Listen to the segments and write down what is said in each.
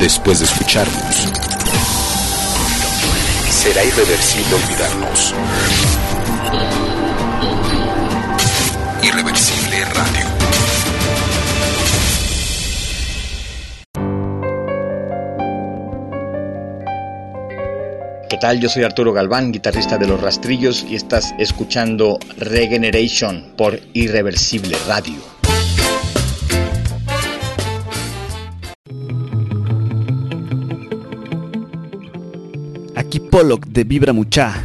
después de escucharnos. Será irreversible olvidarnos. Irreversible Radio. ¿Qué tal? Yo soy Arturo Galván, guitarrista de Los Rastrillos y estás escuchando Regeneration por Irreversible Radio. Pollock de Vibra Mucha.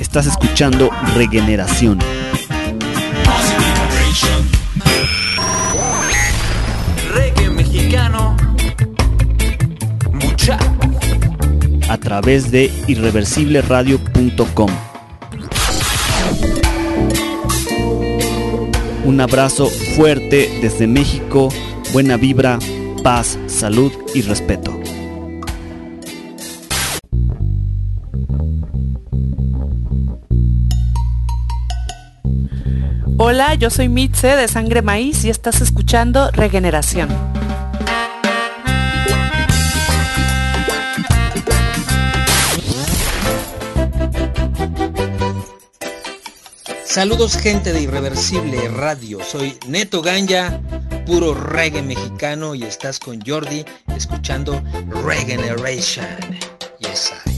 Estás escuchando Regeneración. Reggae mexicano. Mucha. A través de irreversibleradio.com. Un abrazo fuerte desde México, buena vibra, paz, salud y respeto. Hola, yo soy Mitze de Sangre Maíz y estás escuchando Regeneración. Saludos gente de Irreversible Radio, soy Neto Ganja, puro reggae mexicano y estás con Jordi escuchando Regeneration. Yes, I.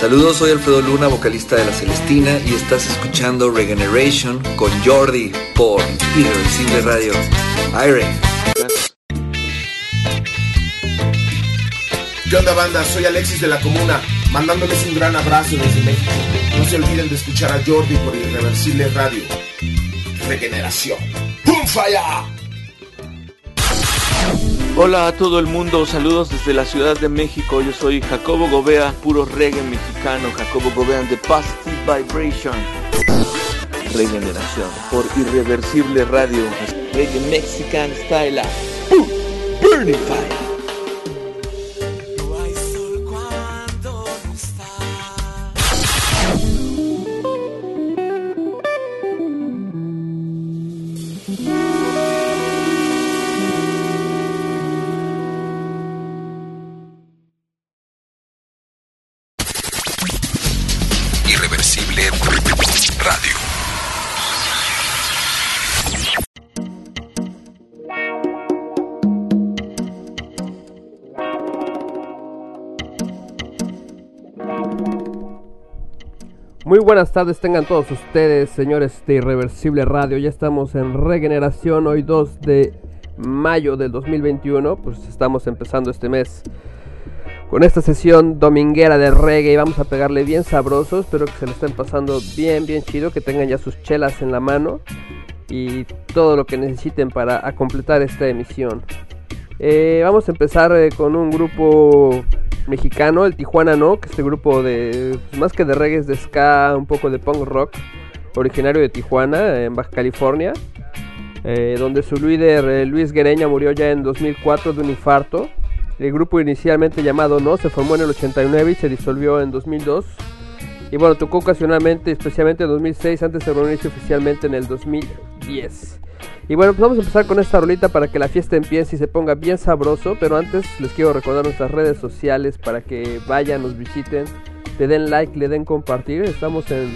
Saludos, soy Alfredo Luna, vocalista de La Celestina y estás escuchando Regeneration con Jordi por Irreversible Radio. Aire. ¿Qué onda banda? Soy Alexis de la Comuna, mandándoles un gran abrazo desde México. No se olviden de escuchar a Jordi por Irreversible Radio. Regeneración. ¡Pum falla! Hola a todo el mundo, saludos desde la Ciudad de México. Yo soy Jacobo Gobea, puro reggae mexicano. Jacobo Gobea de Positive Vibration. Regeneración por Irreversible Radio. Reggae Mexican Style. ¡Pum! Burning Fire. Buenas tardes tengan todos ustedes, señores de Irreversible Radio. Ya estamos en regeneración hoy 2 de mayo del 2021. Pues estamos empezando este mes con esta sesión dominguera de reggae vamos a pegarle bien sabrosos. Espero que se le estén pasando bien, bien chido, que tengan ya sus chelas en la mano y todo lo que necesiten para completar esta emisión. Eh, vamos a empezar eh, con un grupo mexicano, el Tijuana No, que es este grupo de más que de reggae es de ska, un poco de punk rock, originario de Tijuana, en Baja California, eh, donde su líder eh, Luis Guereña murió ya en 2004 de un infarto. El grupo inicialmente llamado No se formó en el 89 y se disolvió en 2002. Y bueno, tocó ocasionalmente, especialmente en 2006, antes de reunirse oficialmente en el 2010. Y bueno, pues vamos a empezar con esta rolita para que la fiesta empiece y se ponga bien sabroso. Pero antes les quiero recordar nuestras redes sociales para que vayan, nos visiten, le den like, le den compartir. Estamos en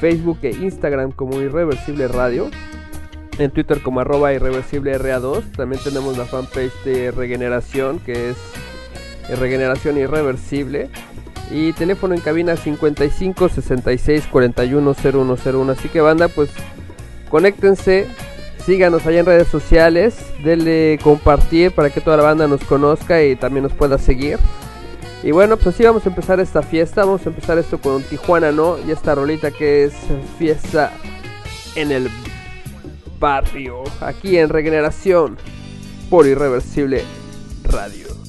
Facebook e Instagram como Irreversible Radio. En Twitter como arroba irreversible RA2. También tenemos la fanpage de Regeneración que es Regeneración Irreversible. Y teléfono en cabina 55 66 41 0101. Así que banda, pues conéctense, síganos allá en redes sociales, denle compartir para que toda la banda nos conozca y también nos pueda seguir. Y bueno, pues así vamos a empezar esta fiesta, vamos a empezar esto con Tijuana, ¿no? Y esta rolita que es fiesta en el barrio, aquí en Regeneración, por Irreversible Radio.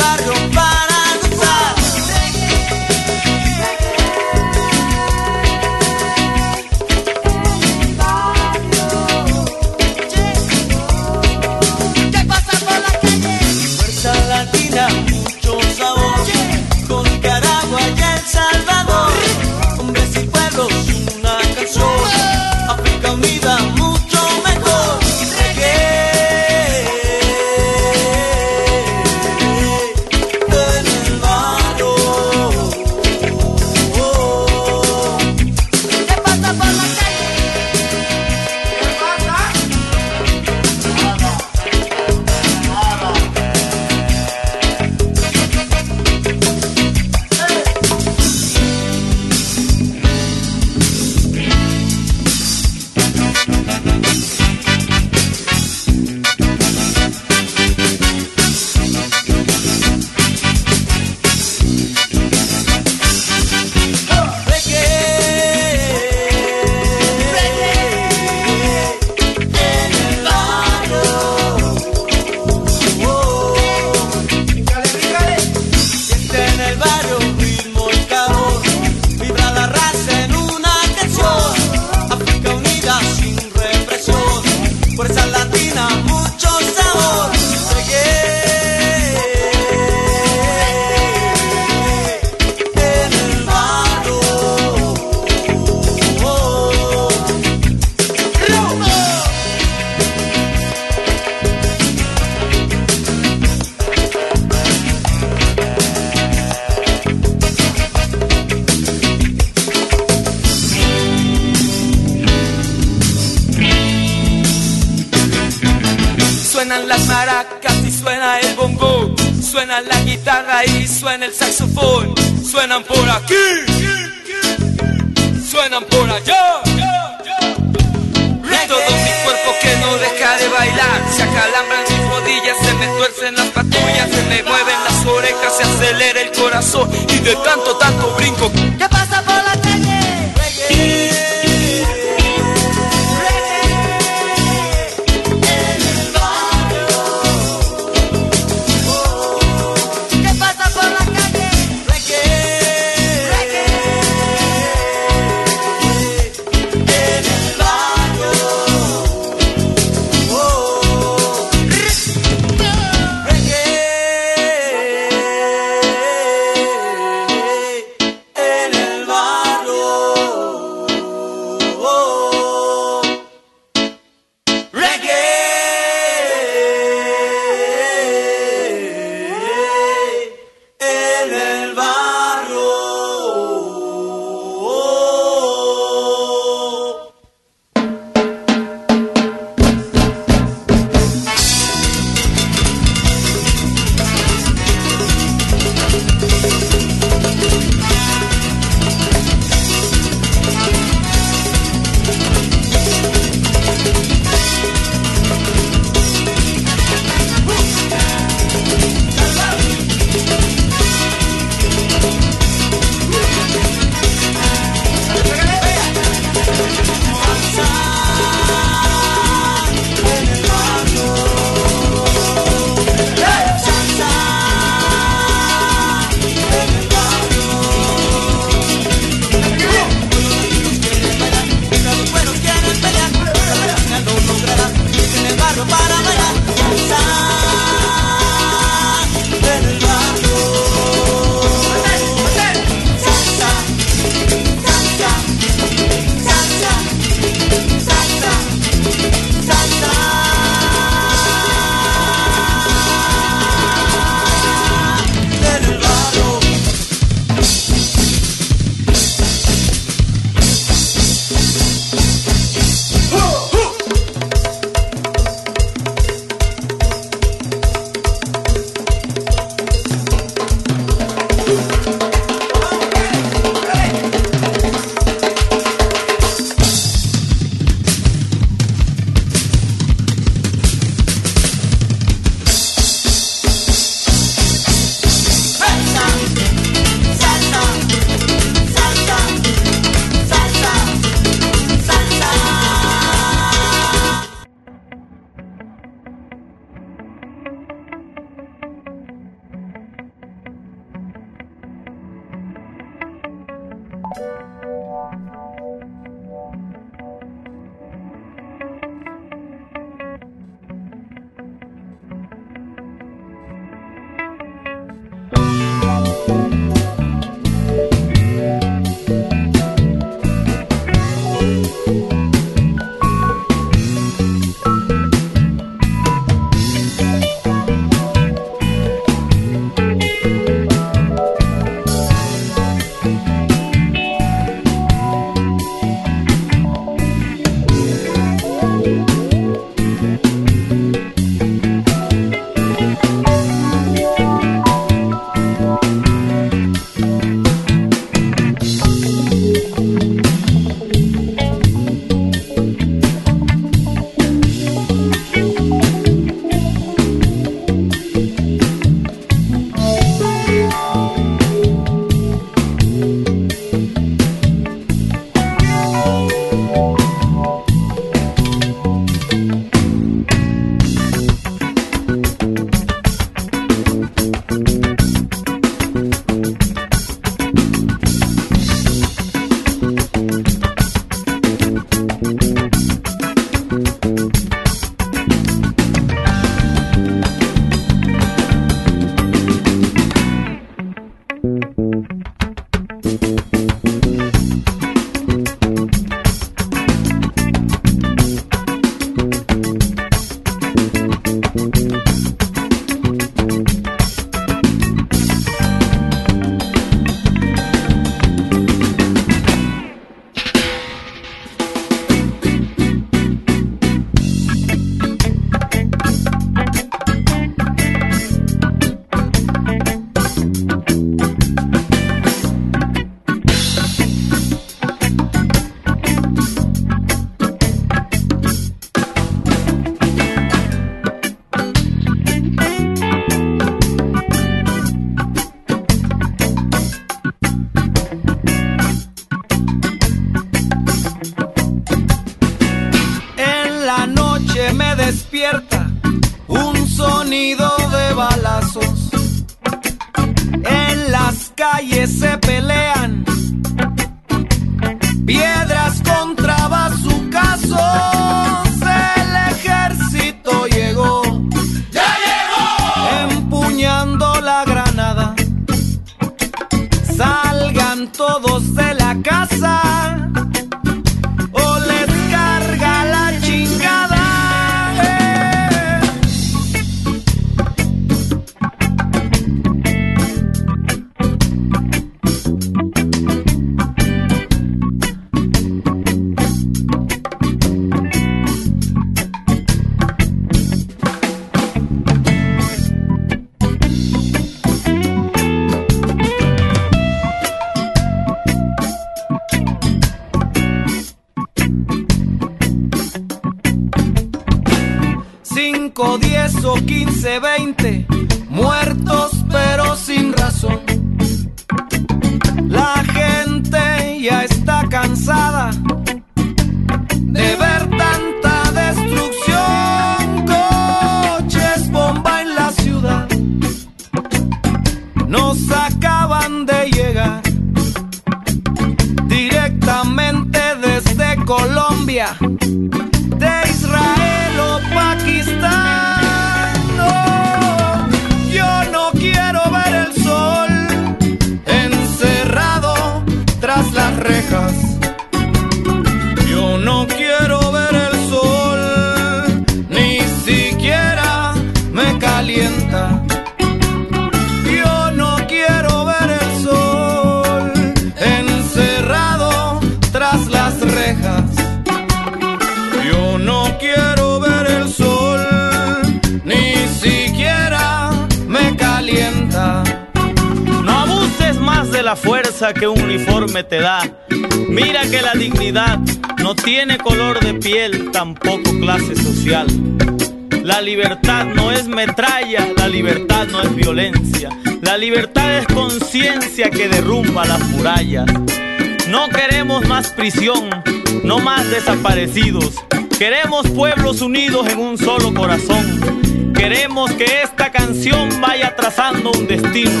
No más desaparecidos. Queremos pueblos unidos en un solo corazón. Queremos que esta canción vaya trazando un destino.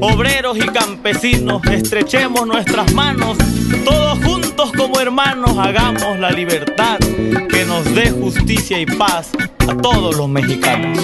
Obreros y campesinos, estrechemos nuestras manos. Todos juntos como hermanos hagamos la libertad que nos dé justicia y paz a todos los mexicanos.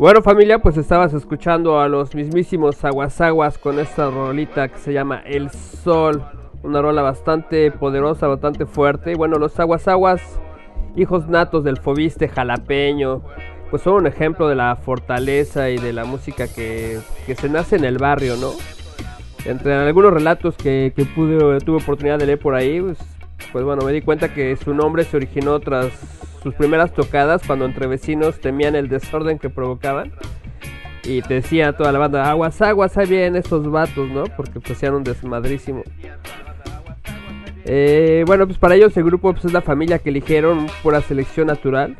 Bueno familia, pues estabas escuchando a los mismísimos aguasaguas con esta rolita que se llama El Sol. Una rola bastante poderosa, bastante fuerte. Bueno, los aguasaguas, hijos natos del fobiste jalapeño, pues son un ejemplo de la fortaleza y de la música que, que se nace en el barrio, ¿no? Entre algunos relatos que, que pude, tuve oportunidad de leer por ahí, pues, pues bueno, me di cuenta que su nombre se originó tras sus primeras tocadas cuando entre vecinos temían el desorden que provocaban. Y decía toda la banda, aguas, aguas, ahí vienen esos vatos, ¿no? Porque pues un desmadrísimo. Eh, bueno, pues para ellos el grupo pues, es la familia que eligieron pura selección natural.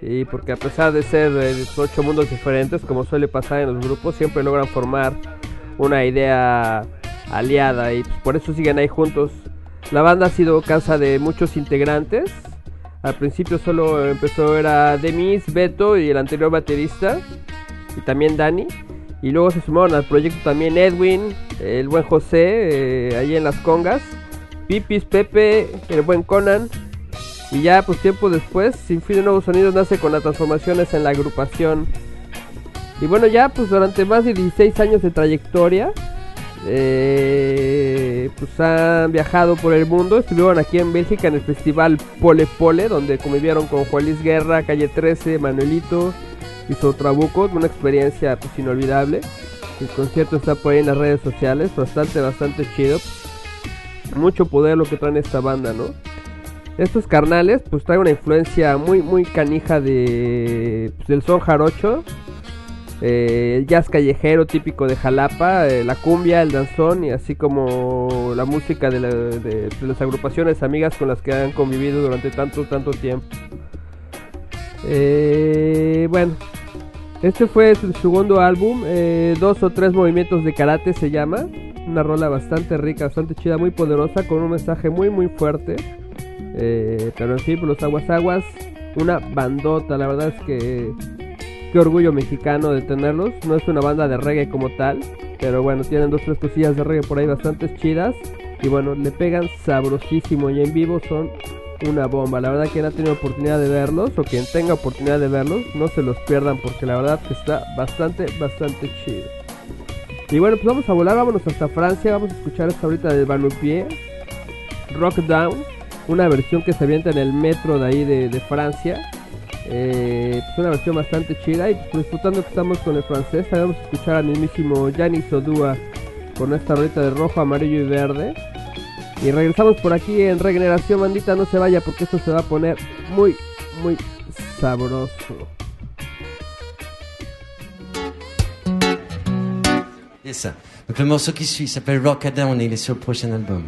Y porque a pesar de ser eh, ocho mundos diferentes, como suele pasar en los grupos, siempre logran formar una idea aliada y pues, por eso siguen ahí juntos. La banda ha sido casa de muchos integrantes. Al principio solo empezó era Demis, Beto y el anterior baterista y también Dani. Y luego se sumaron al proyecto también Edwin, el buen José, eh, ahí en las congas, Pipis, Pepe, el buen Conan. Y ya pues tiempo después, Sin Fin de Nuevos Sonidos nace con las transformaciones en la agrupación. Y bueno, ya pues durante más de 16 años de trayectoria, eh, pues han viajado por el mundo. Estuvieron aquí en Bélgica en el festival Pole Pole, donde convivieron con Juan Luis Guerra, Calle 13, Manuelito, hizo Trabuco, una experiencia pues, inolvidable. El concierto está por ahí en las redes sociales, bastante, bastante chido. Mucho poder lo que traen esta banda, ¿no? Estos carnales pues traen una influencia muy, muy canija de, pues, del son jarocho. Eh, el jazz callejero típico de Jalapa, eh, la cumbia, el danzón y así como la música de, la, de, las agrupaciones amigas con las que han convivido durante tanto, tanto tiempo. Eh, bueno, este fue su segundo álbum, eh, dos o tres movimientos de karate se llama. Una rola bastante rica, bastante chida, muy poderosa, con un mensaje muy muy fuerte. Eh, pero en fin, por los aguas aguas, una bandota, la verdad es que qué orgullo mexicano de tenerlos. No es una banda de reggae como tal, pero bueno, tienen dos tres cosillas de reggae por ahí bastante chidas. Y bueno, le pegan sabrosísimo y en vivo son una bomba. La verdad quien ha tenido oportunidad de verlos o quien tenga oportunidad de verlos, no se los pierdan porque la verdad que está bastante, bastante chido. Y bueno, pues vamos a volar, vámonos hasta Francia, vamos a escuchar esta ahorita de Vanupier, Rock Down, una versión que se avienta en el metro de ahí de Francia. Eh, es una versión bastante chida y pues, disfrutando que estamos con el francés, a escuchar al mismísimo Gianni Sodua con esta ahorita de rojo, amarillo y verde. Y regresamos por aquí en Regeneración, bandita, no se vaya porque esto se va a poner muy, muy sabroso. C'est ça. Donc le morceau qui suit s'appelle Rock Down et il est sur le prochain album.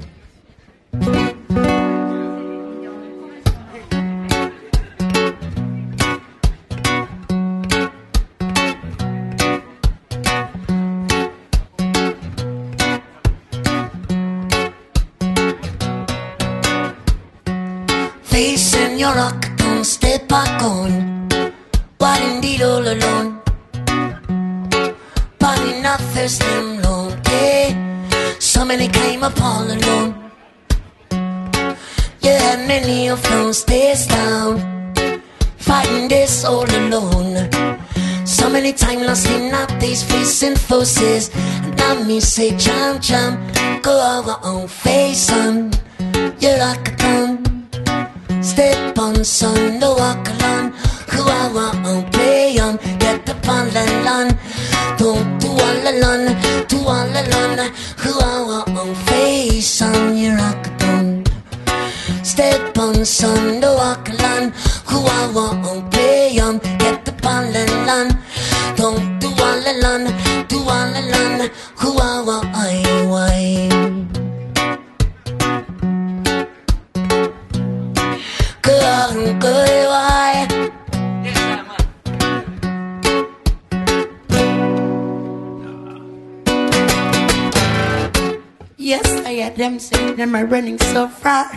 Times lost in these facing forces. And now me say, jump, jump, go our own face on. Like a gun. Step on, son, no walk alone. Who I want on play on, get up on the lawn. Don't do all alone, do all alone. Who I want on face on, you rock down. Step on, son, no walk alone. Who I want on play on, get up on the lawn. Tualalan, tualalan, huwawa ay way. Kung ko'y way. Yes, I had them say them are running so far.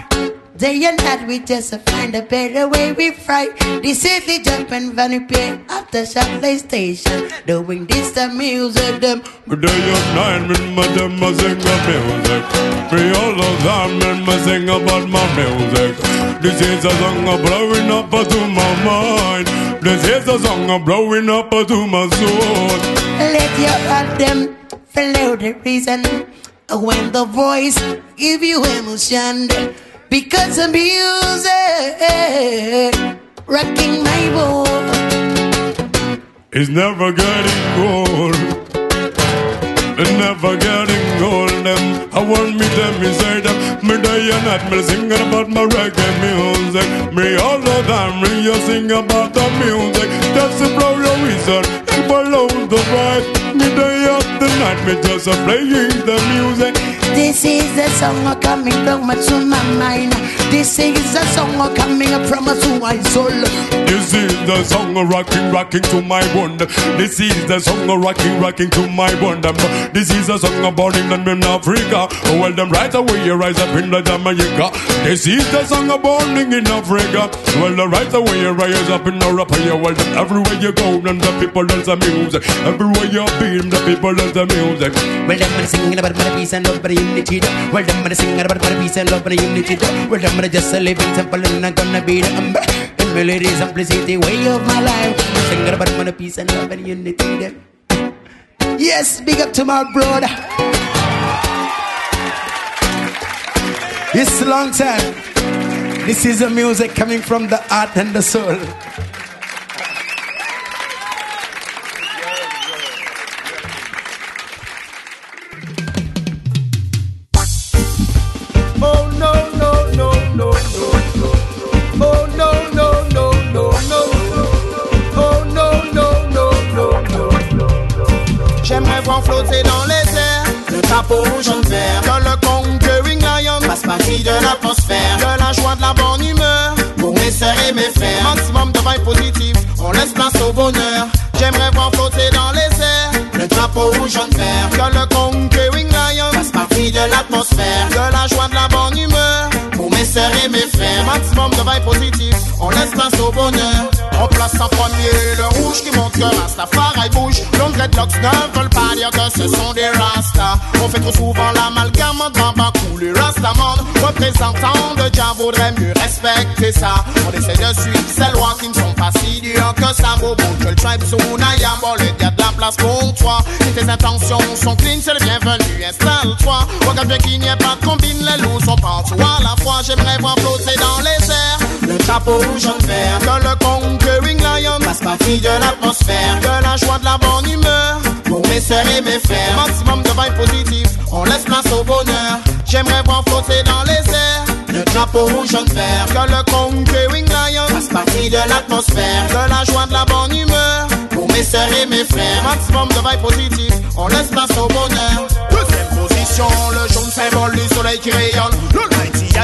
Day and night we just find a better way we fight. This is the jump and vanity pay after shop PlayStation. Doing this the music them. Day and night, me mother ma sing a music. Me all of them, me ma sing about my music. This is a song of blowing up to my mind. This is a song of blowing up to my soul. Let your heart them follow the reason. When the voice give you emotion. Because the music rocking my boat. It's never getting old. Never getting old. Them, I want me them, me say them. Me day and night, me singing about my reggae music. Me all the time, me you sing about the music. To blow your whistle, and follow the vibe. Me day after night, me just a playing the music. This is the song coming from to my mind. This is the song coming from to my soul. This is the song rocking, rocking to my bond. This is the song rocking, rocking to my bond. This is the song born in in Africa. Well, them right away you rise up in the Jamaica. This is the song born in Africa. Well, the right away you rise up in Europe. Well, them everywhere you go, and the people dance the music. Everywhere you be, the people dance the music. Well, them are singing about my peace and love, but unity. Well, them are singing about my peace and love, but unity. Well, them are just living simple and I'm gonna be the umber. And melody, simplicity, way of my life. Singing about my peace and love and unity. Them. Yes, big up to my brother. It's a long time. This is the music coming from the heart and the soul. Voir flotter dans les airs le drapeau jaune vert. Que le conquering lion fasse partie de l'atmosphère. De la joie, de la bonne humeur. Pour mes et mes frères. Maximum de vibes positives. On laisse place au bonheur. J'aimerais voir flotter dans les airs le drapeau jaune vert. Que le conquering lion fasse partie de l'atmosphère. De la joie, de la bonne humeur. Sœurs et mes. Maximum de vibes positives. On laisse place au bonheur. On place en premier le rouge qui montre que Rastafari bouge. Longs dreadlocks ne veulent pas dire que ce sont des Rastas. On fait trop souvent l'amalgame entre Bambakou, les Rastaman. Représentants de Jah vaudrait mieux respecter ça. On essaie de suivre ces lois qui ne sont que ça. Beau que le tribe Sunaya, bon, le y a de la place pour toi. Si tes intentions sont clean, c'est le bienvenu, installe-toi. Regarde bien qu'il n'y ait pas de combine, les loups sont partout à la fois. J'aimerais voir flotter dans les airs le drapeau jaune vert. Que le conquering lion fasse partie de l'atmosphère. De la joie, de la bonne humeur. Pour mes sœurs et mes frères. Maximum de vibes positives. On laisse place au bonheur. J'aimerais voir flotter dans les airs. Drapeau jaune vert. Que le conquering lion fasse partie de l'atmosphère. De la joie, de la bonne humeur. Pour mes sœurs et mes frères. Maximum de vibes positives. On laisse place au bonheur. Deuxième position, le jaune symbole du soleil qui rayonne. Le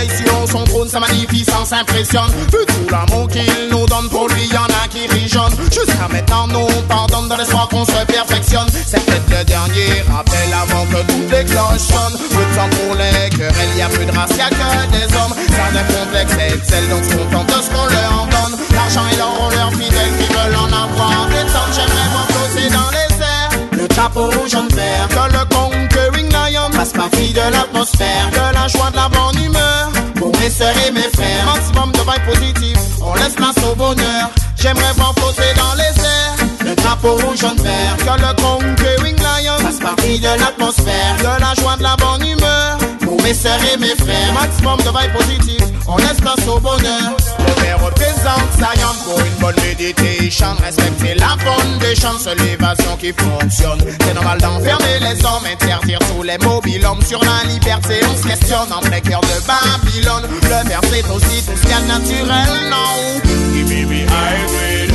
90 sur son trône, sa magnificence impressionne. Vu tout l'amour qu'il nous donne, pour lui y en a qui rijonnent. Jusqu'à maintenant, nous pardonne dans l'espoir qu'on se perfectionne. C'est peut-être le dernier rappel avant que tout déclenchonne. Le temps pour les querelles, y a plus de race, y a que des hommes. Certains complexes excellent, donc sont contents de ce qu'on leur donne. L'argent et l'or ont leurs fidèles qui veulent en avoir. Et tant j'aimerais voir flotter dans les airs. Le drapeau jaune vert, que le conquering lion fasse partie de l'atmosphère. De la joie, de la bonne humeur. Mes sœurs et mes frères. Maximum de vibes positives. On laisse place au bonheur. J'aimerais voir flotter dans les airs. Le drapeau jaune vert, que le conquering lion fasse partie de l'atmosphère. De la joie, de la bonne humeur. Pour mes sœurs et mes frères. Maximum de vibes positives. On laisse place au bonheur. Le père représente Zion pour une bonne méditation. Respecter la foundation, c'est l'évasion qui fonctionne. C'est normal d'enfermer les hommes, interdire tous les mobilhommes. Sur la liberté, on se questionne en plein cœur de Babylone. Le verre, c'est aussi tout ce qu'il y a de naturel, non? Give me Red.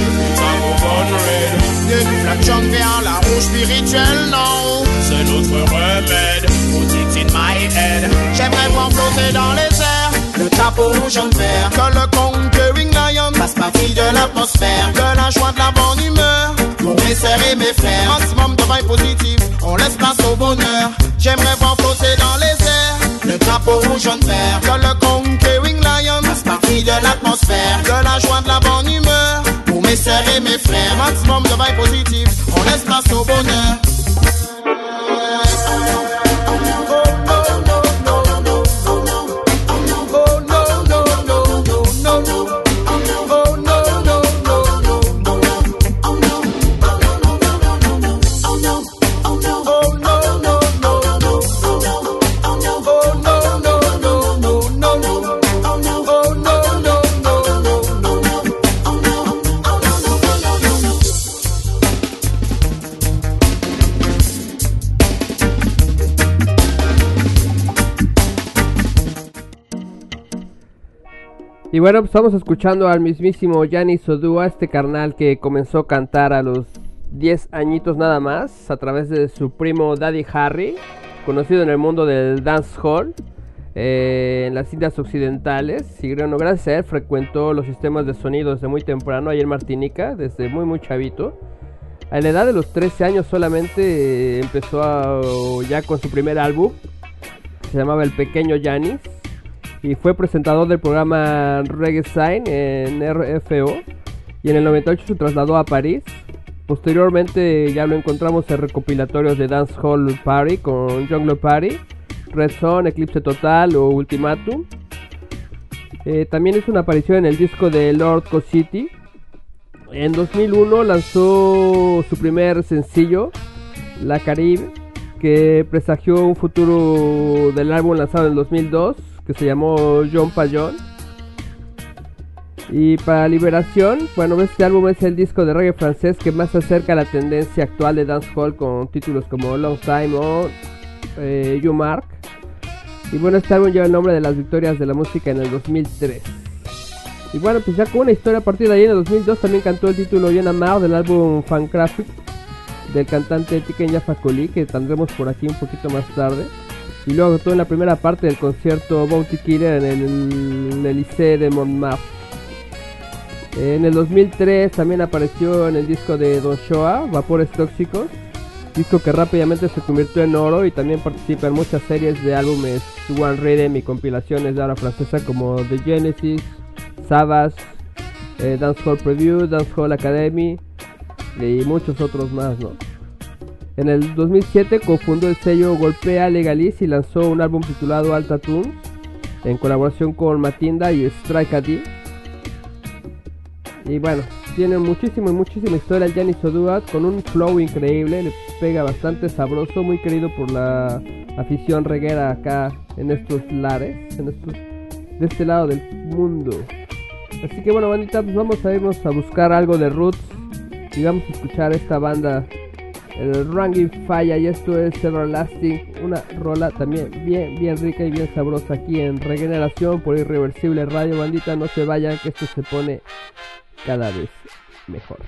De vers la rouge spirituelle, non? C'est notre remède, put it in my head. J'aimerais voir flotter dans les airs le drapeau jaune vert. Que le conquering lion fasse partie de l'atmosphère. De la joie, de la bonne humeur. Pour mes sœurs et mes frères. Maximum de vibes positives. On laisse place au bonheur. J'aimerais voir flotter dans les airs. Le drapeau jaune vert. Que le conquering lion fasse partie de l'atmosphère. De la joie, de la bonne humeur. Pour mes sœurs et mes frères. Maximum de vibes positives. On laisse place au bonheur. Y bueno, pues estamos escuchando al mismísimo Yanni Sodua, este carnal que comenzó a cantar a los 10 añitos nada más, a través de su primo Daddy Harry, conocido en el mundo del dancehall, eh, en las Indias Occidentales. Bueno, gracias a él frecuentó los sistemas de sonido desde muy temprano, ahí en Martinica, desde muy, muy chavito. A la edad de los 13 años solamente eh, empezó a- ya con su primer álbum, se llamaba El Pequeño Yanis y fue presentador del programa Reggae Sign en RFO y en el 98 se trasladó a París. Posteriormente ya lo encontramos en recopilatorios de Dance Hall Party con Jungle Party, Red Zone, Eclipse Total o Ultimatum. Eh, también hizo una aparición en el disco de Lord Co City. En 2001 lanzó su primer sencillo, La Caribe, que presagió un futuro del álbum lanzado en el 2002, que se llamó John Payón. Y para Liberación, bueno, este álbum es el disco de reggae francés que más se acerca a la tendencia actual de dancehall con títulos como Long Time o eh, You Mark. Y bueno, este álbum lleva el nombre de las victorias de la música en el 2003. Y bueno, pues ya con una historia a partir de ahí en el 2002 también cantó el título Bien Amar del álbum Fancraft del cantante Tiken Facoli que tendremos por aquí un poquito más tarde. Y luego actuó en la primera parte del concierto Bounty Killer en el, en de Montmartre. En el 2003 también apareció en el disco de Don Shoah, Vapores Tóxicos, disco que rápidamente se convirtió en oro y también participa en muchas series de álbumes One Rhythm y compilaciones de habla francesa como The Genesis, Savage, eh, Dancehall Preview, Dancehall Academy y muchos otros más, ¿no? En el 2007 cofundó el sello Golpea Legalis y lanzó un álbum titulado Alta Tunes en colaboración con Matinda y Strike a D. Y bueno, tiene muchísimo y muchísima historia el Gianni Sodua con un flow increíble, le pega bastante sabroso, muy querido por la afición reguera acá en estos lares, en estos, de este lado del mundo. Así que bueno, bandita, pues vamos a irnos a buscar algo de roots y vamos a escuchar esta banda, el Ranking Falla, y esto es Everlasting, una rola también bien, bien rica y bien sabrosa aquí en Regeneración por Irreversible Radio, bandita, no se vayan que esto se pone cada vez mejor.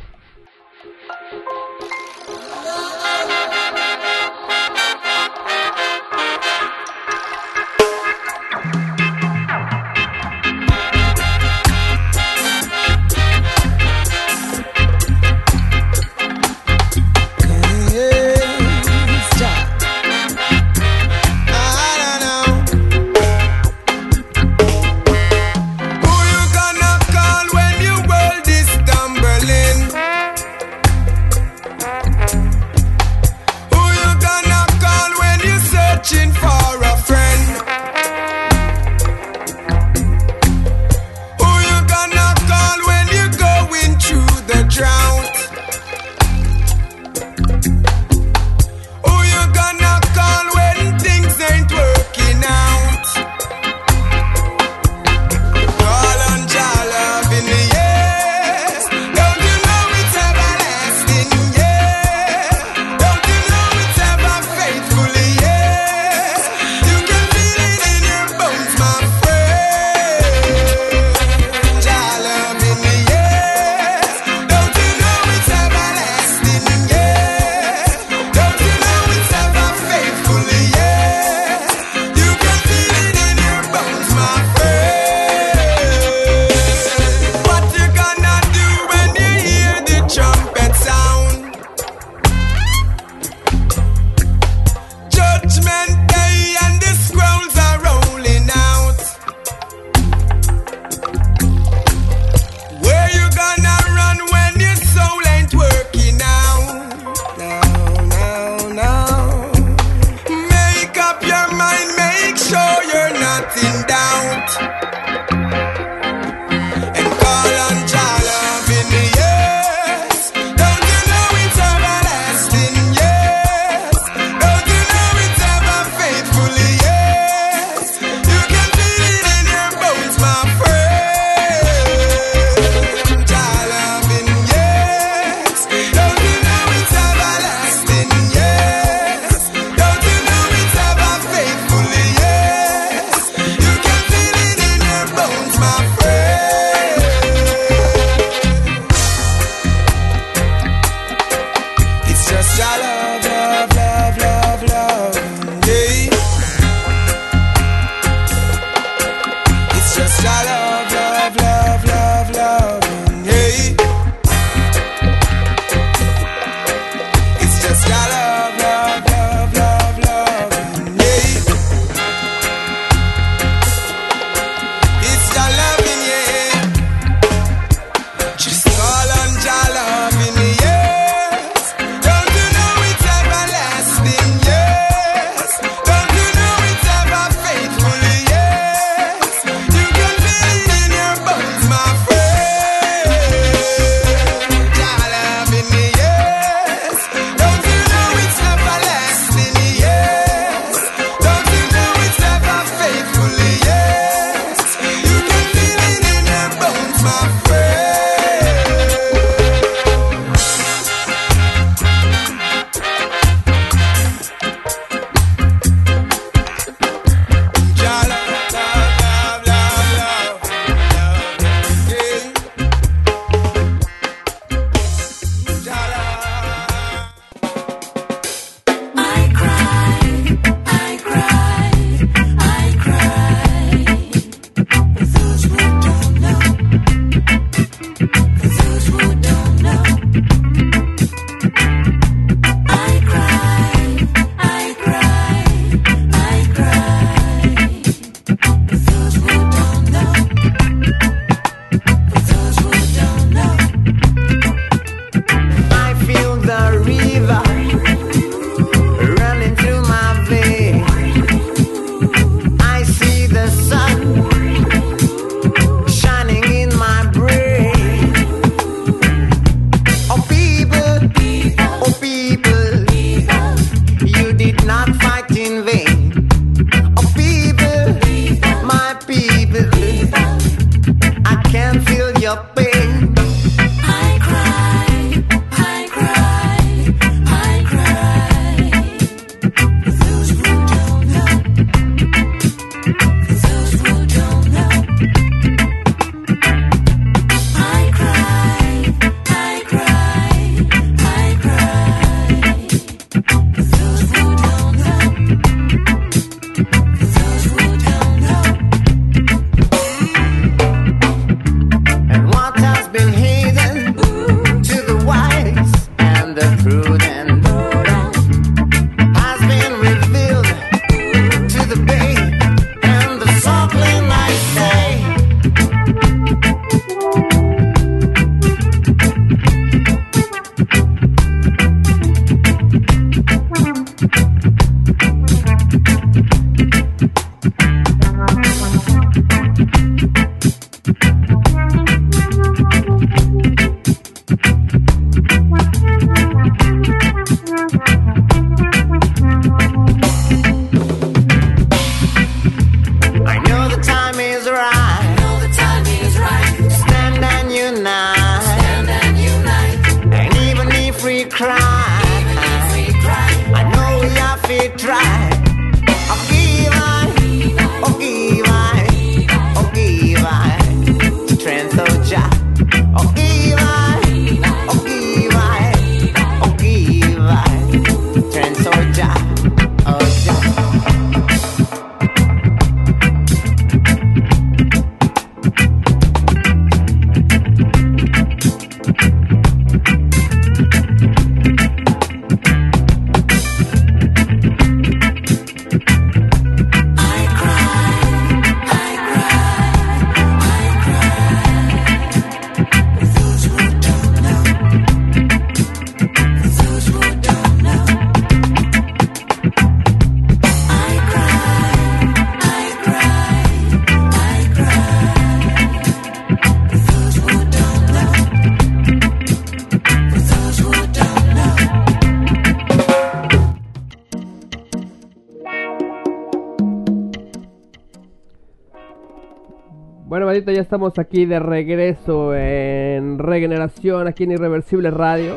Ya estamos aquí de regreso en Regeneración, aquí en Irreversible Radio.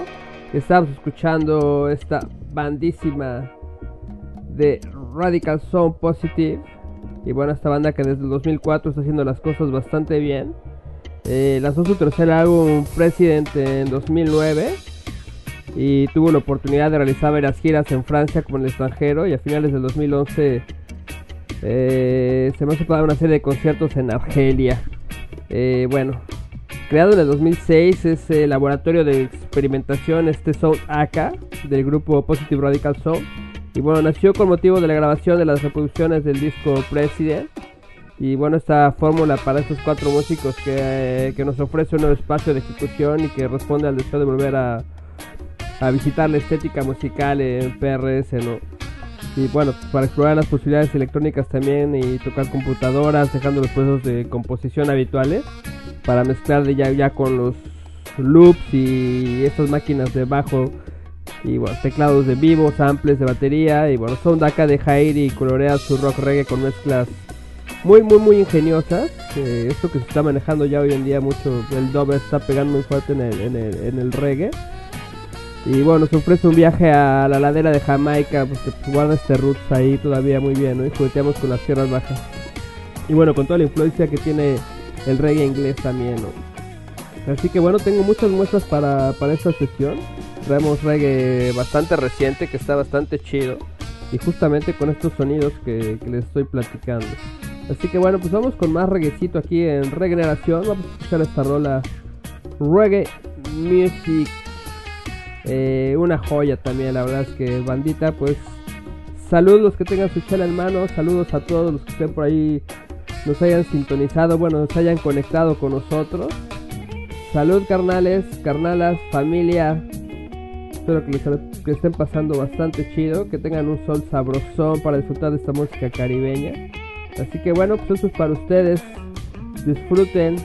Estamos escuchando esta bandísima de Radical Sound Positive. Y bueno, esta banda que desde el 2004 está haciendo las cosas bastante bien. Eh, lanzó su tercer álbum President en 2009 y tuvo la oportunidad de realizar varias giras en Francia como en el extranjero y a finales del 2011 eh, se me ha una serie de conciertos en Argelia. Eh, bueno, creado en el 2006 es el laboratorio de experimentación este Sound AK del grupo Positive Radical Sound. Y bueno, nació con motivo de la grabación de las reproducciones del disco President. Y bueno, esta fórmula para estos cuatro músicos que, que nos ofrece un nuevo espacio de ejecución y que responde al deseo de volver a, a visitar la estética musical en PRS, ¿no? Y bueno, para explorar las posibilidades electrónicas también y tocar computadoras, dejando los procesos de composición habituales, para mezclar ya, ya con los loops y estas máquinas de bajo y bueno, teclados de vivo, samples de batería y bueno, son acá de Jairi y colorea su rock reggae con mezclas muy muy muy ingeniosas. esto que se está manejando ya hoy en día mucho, el dub está pegando muy fuerte en el, en el, en el reggae. Y bueno, se ofrece un viaje a la ladera de Jamaica, pues, guarda este roots ahí todavía muy bien, ¿no? Y jugueteamos con las tierras bajas. Y bueno, con toda la influencia que tiene el reggae inglés también, ¿no? Así que bueno, tengo muchas muestras para, para esta sesión. Traemos reggae bastante reciente, que está bastante chido. Y justamente con estos sonidos que, que les estoy platicando. Así que bueno, pues vamos con más reggaecito aquí en Regeneración. Vamos a escuchar esta rola Reggae Music eh, una joya también, la verdad es que bandita, pues saludos los que tengan su chela en mano, saludos a todos los que estén por ahí, nos hayan sintonizado, bueno, nos hayan conectado con nosotros. Salud carnales, carnalas, familia. Espero que les que estén pasando bastante chido, que tengan un sol sabrosón para disfrutar de esta música caribeña. Así que bueno, pues eso es para ustedes. Disfruten,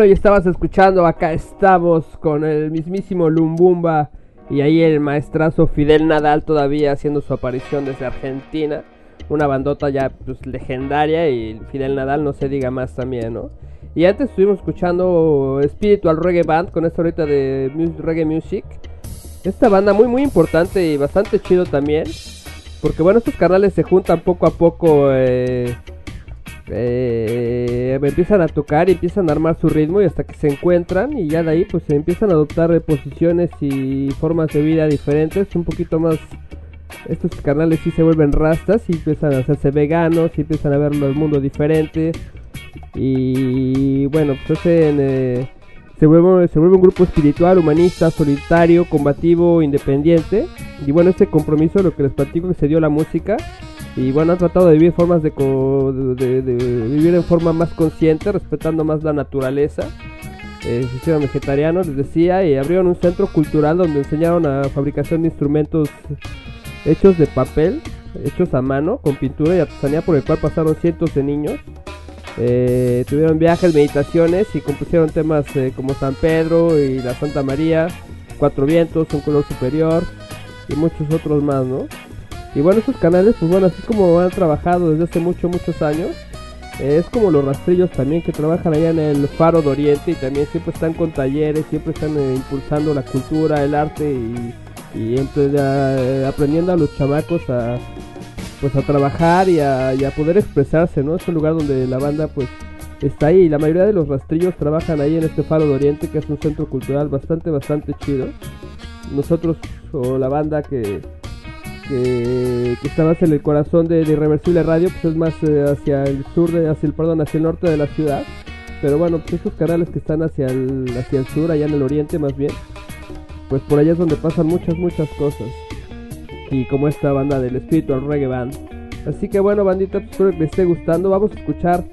bueno, y estabas escuchando, acá estamos con el mismísimo Lumbumba y ahí el maestrazo Fidel Nadal todavía haciendo su aparición desde Argentina. Una bandota ya pues, legendaria y Fidel Nadal no se diga más también, ¿no? Y antes estuvimos escuchando Spiritual Reggae Band con esta ahorita de Reggae Music. Esta banda muy muy importante y bastante chido también. Porque bueno, estos canales se juntan poco a poco. Eh, eh, empiezan a tocar y empiezan a armar su ritmo y hasta que se encuentran y ya de ahí pues se empiezan a adoptar eh, posiciones y formas de vida diferentes, un poquito más estos canales sí se vuelven rastas y empiezan a hacerse veganos y empiezan a verlo el mundo diferente. Y bueno pues hacen, eh, se vuelve, se vuelve un grupo espiritual, humanista, solitario, combativo, independiente. Y bueno este compromiso lo que les platico que se dio la música. Y bueno han tratado de vivir formas de, co- de- de vivir en forma más consciente respetando más la naturaleza. Eh, se hicieron vegetarianos les decía y abrieron un centro cultural donde enseñaron a fabricación de instrumentos hechos de papel hechos a mano, con pintura y artesanía, por el cual pasaron cientos de niños. Eh, tuvieron viajes, meditaciones y compusieron temas eh, como San Pedro y la Santa María, Cuatro Vientos, Un Color Superior y muchos otros más, ¿no? Y bueno, estos canales, pues bueno, así como han trabajado desde hace muchos, muchos años, eh, es como los rastrillos también que trabajan allá en el Faro de Oriente y también siempre están con talleres, siempre están eh, impulsando la cultura, el arte y, y entre- a- aprendiendo a los chamacos a pues a trabajar y a, poder expresarse, ¿no? Es un lugar donde la banda pues está ahí. La mayoría de los rastrillos trabajan ahí en este Faro de Oriente, que es un centro cultural bastante, bastante chido. Nosotros, o la banda que, que, que está más en el corazón de, de Irreversible Radio, pues es más eh, hacia el sur, de, hacia el, perdón, hacia el norte de la ciudad. Pero bueno, pues esos canales que están hacia el, hacia el sur, allá en el oriente más bien, pues por allá es donde pasan muchas, muchas cosas. Y como esta banda del Spiritual Reggae Band. Así que bueno, bandita, pues espero que les esté gustando. Vamos a escuchar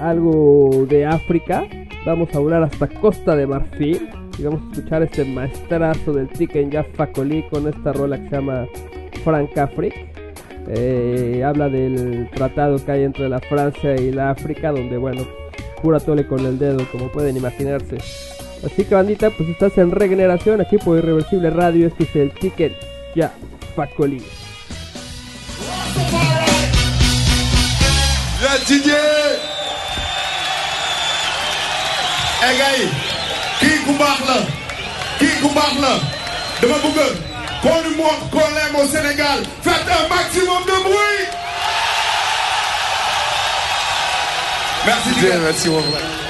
algo de África. Vamos a volar hasta Costa de Marfil. Y vamos a escuchar este maestrazo del Tiken Jaf Fakoli con esta rola que se llama Frank Afric. Eh, habla del tratado que hay entre la Francia y la África, donde bueno, pura tole con el dedo, como pueden imaginarse. Así que bandita, pues estás en regeneración aquí por Irreversible Radio. Este es el Ticket Ya Pat Collins. Le Didier! Hey, eh, qui combat là? Qui combat là? De ma boucle, qu'on nous montre qu'on l'aime au Sénégal. Faites un maximum de bruit! Merci, Dieu. Merci, beaucoup.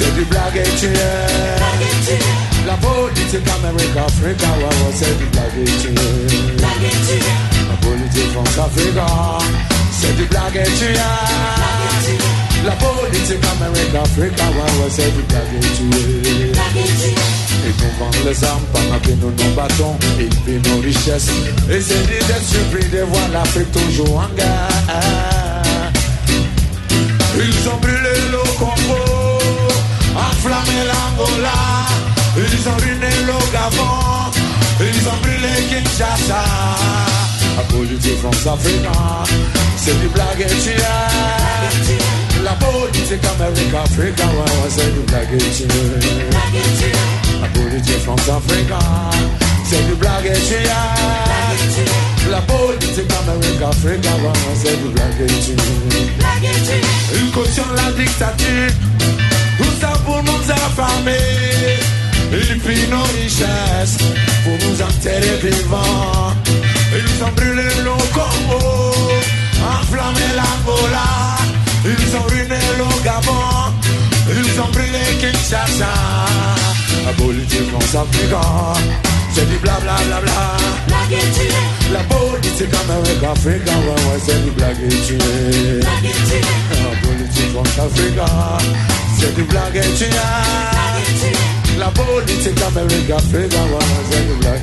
C'est du blague et tu es. La politique Amérique Africa, ouais, c'est du blague et tu es. La politique France Africa, c'est du blague et tu es. La politique Amérique Africa, ouais, c'est du blague et tu es. Ils nous vendent les armes que nous nous battons, ils pillent nos richesses. Et c'est d'être surpris de voir l'Afrique toujours en guerre. Ils ont brûlé enflammé l'Angola, ils ont ruiné le Gabon, ils ont brûlé Kinshasa. La politique France-Africaine, c'est du blague et. La politique Amérique-Afrique, ouais, c'est du blague et. La politique France-Africaine, c'est du blague et. La politique ouais, c'est du blague et. Ils cautionnent la dictature, affamer. Ils pillent nos richesses pour nous enterrer vivants. Ils ont brûlé le Congo, enflammé l'Angola. Ils ont ruiné le Gabon, ils ont brûlé Kinshasa. La politique France-Africaine, c'est du bla bla bla bla. La politique en Amérique, c'est du blague La politique en Afrique, c'est du blague. La politique en Amérique, Afrique, ouais, ouais, c'est du blague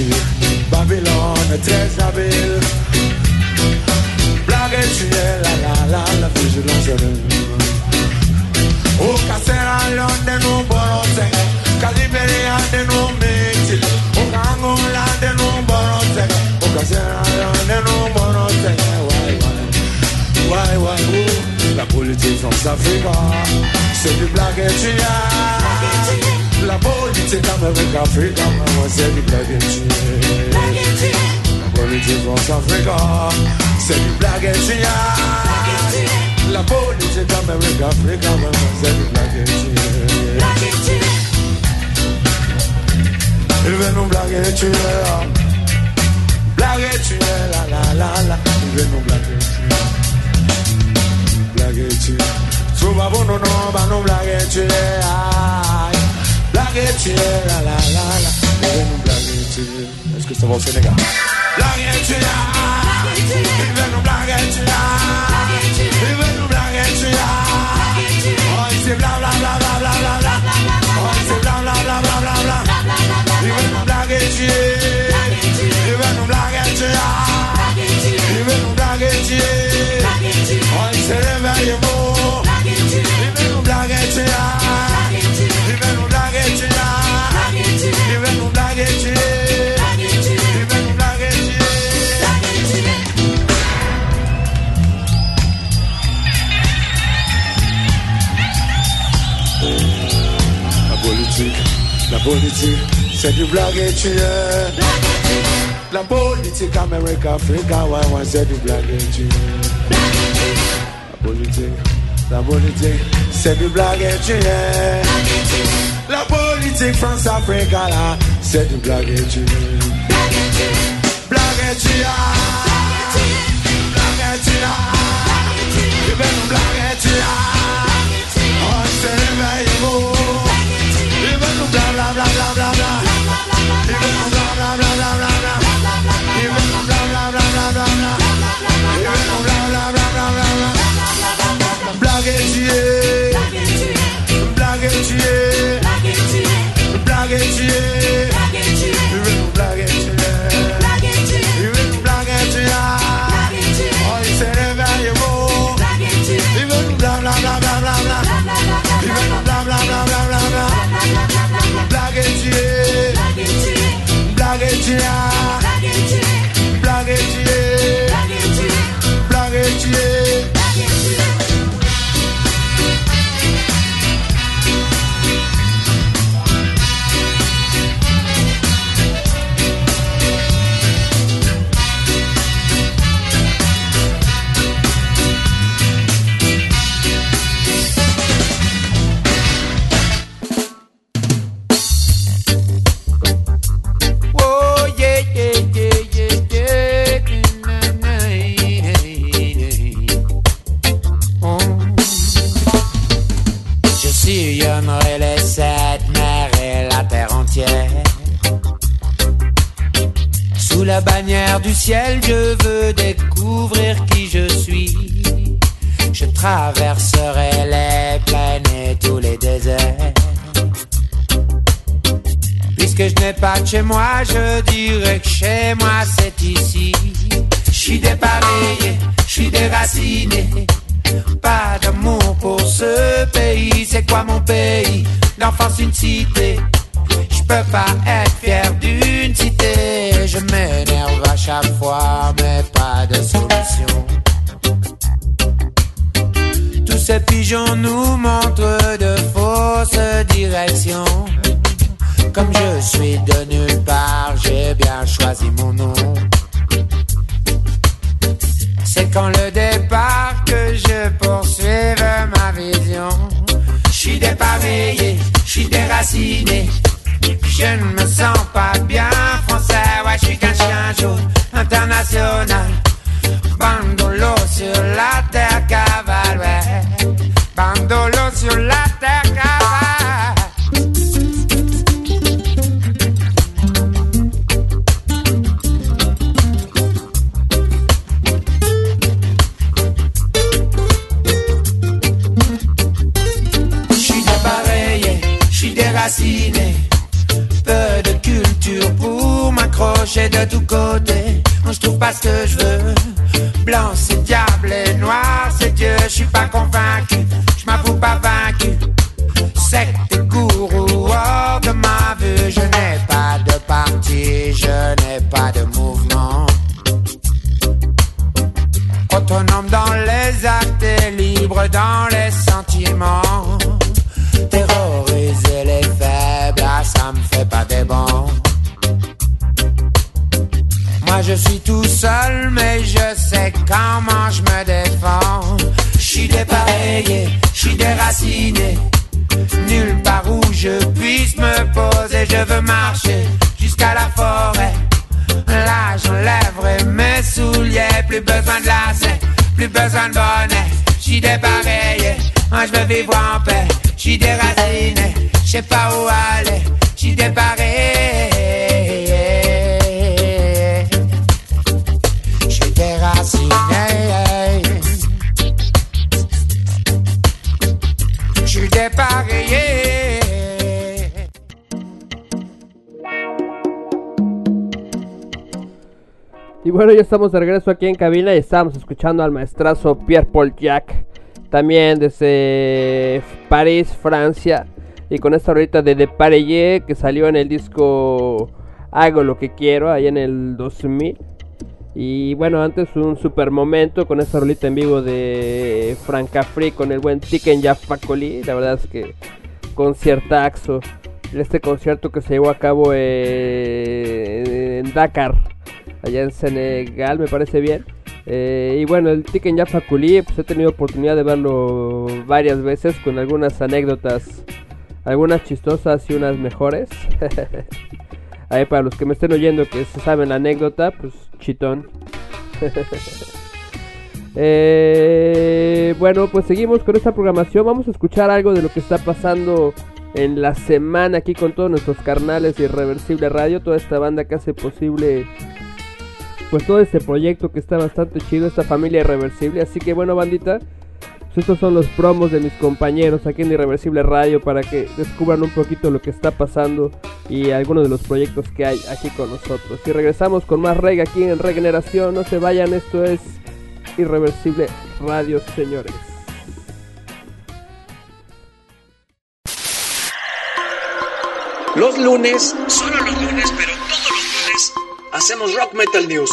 et Babylone, très habile. Blague et tu es, la la la, la vigilance de O kasera londe no borote, Kaliberia de no meti, O kangola de no borote, O kasera londe no borote, why why, why why oh, la politique France-Afrique, c'est du blague et tu es. La politique Amérique-Afrique, moi c'est du blague et tu es. La politique France-Afrique, c'est du blague et tu es. La politique Amérique-Afrique, moi c'est du blague et tu es. Il veut nous blaguer, tu es. Blaguer, tu es, la la la la. Il veut nous blaguer, tu es. Blaguer, tu es. Trouve à Y bueno, ya la la la Vive blaguetier Est-ce que ça va au Sénégal Blaguetier Vive nous blaguetier Vive nous blaguetier Oh c'est bla bla bla bla bla bla Oh c'est bla bla bla bla bla bla Vive nous blaguetier Vive nous blaguetier Vive nous blaguetier Oh c'est réveillez-vous La politique, c'est du blague et tu es. La politique Amérique, Afrique, ouais, ouais, c'est du blague et tu es. La politique, la politique, c'est du blague et tu es. La politique France, Africa, là, c'est du blague et tu es. Blague et tu Blague et tu es. Blague et tu es. On se réveille, estamos de regreso aquí en cabina y estamos escuchando al maestrazo Pierre Paul Jack. También desde París, Francia. Y con esta ahorita de De que salió en el disco Hago lo que quiero, ahí en el 2000. Y bueno, antes un super momento con esta rolita en vivo de Franca Free con el buen Tiken Jafakoli. La verdad es que conciertaxo. Este concierto que se llevó a cabo en Dakar, allá en Senegal, me parece bien. Eh, y bueno, el Tiken Jafakoli, pues he tenido oportunidad de verlo varias veces con algunas anécdotas, algunas chistosas y unas mejores. Ahí para los que me estén oyendo que se saben la anécdota, pues chitón. eh, bueno, pues seguimos con esta programación. Vamos a escuchar algo de lo que está pasando en la semana aquí con todos nuestros carnales y Irreversible Radio. Toda esta banda que hace posible pues todo este proyecto que está bastante chido, esta familia irreversible. Así que bueno, bandita, pues estos son los promos de mis compañeros aquí en Irreversible Radio para que descubran un poquito lo que está pasando y algunos de los proyectos que hay aquí con nosotros. Y regresamos con más reggae aquí en Regeneración. No se vayan, esto es Irreversible Radio, señores. Los lunes, solo los lunes, pero hacemos Rock Metal News.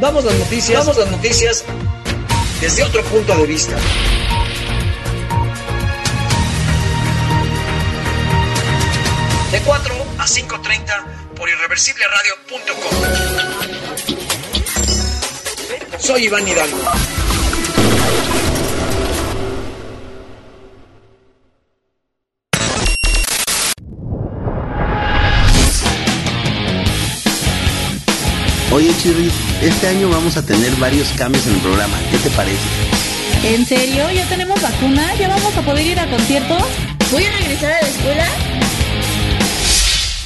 Damos las noticias, damos las noticias desde otro punto de vista. De 4 a 5.30 por irreversibleradio.com. Soy Iván Hidalgo. Oye este año vamos a tener varios cambios en el programa. ¿Qué te parece? ¿En serio? ¿Ya tenemos vacuna? ¿Ya vamos a poder ir a conciertos? ¿Voy a regresar a la escuela?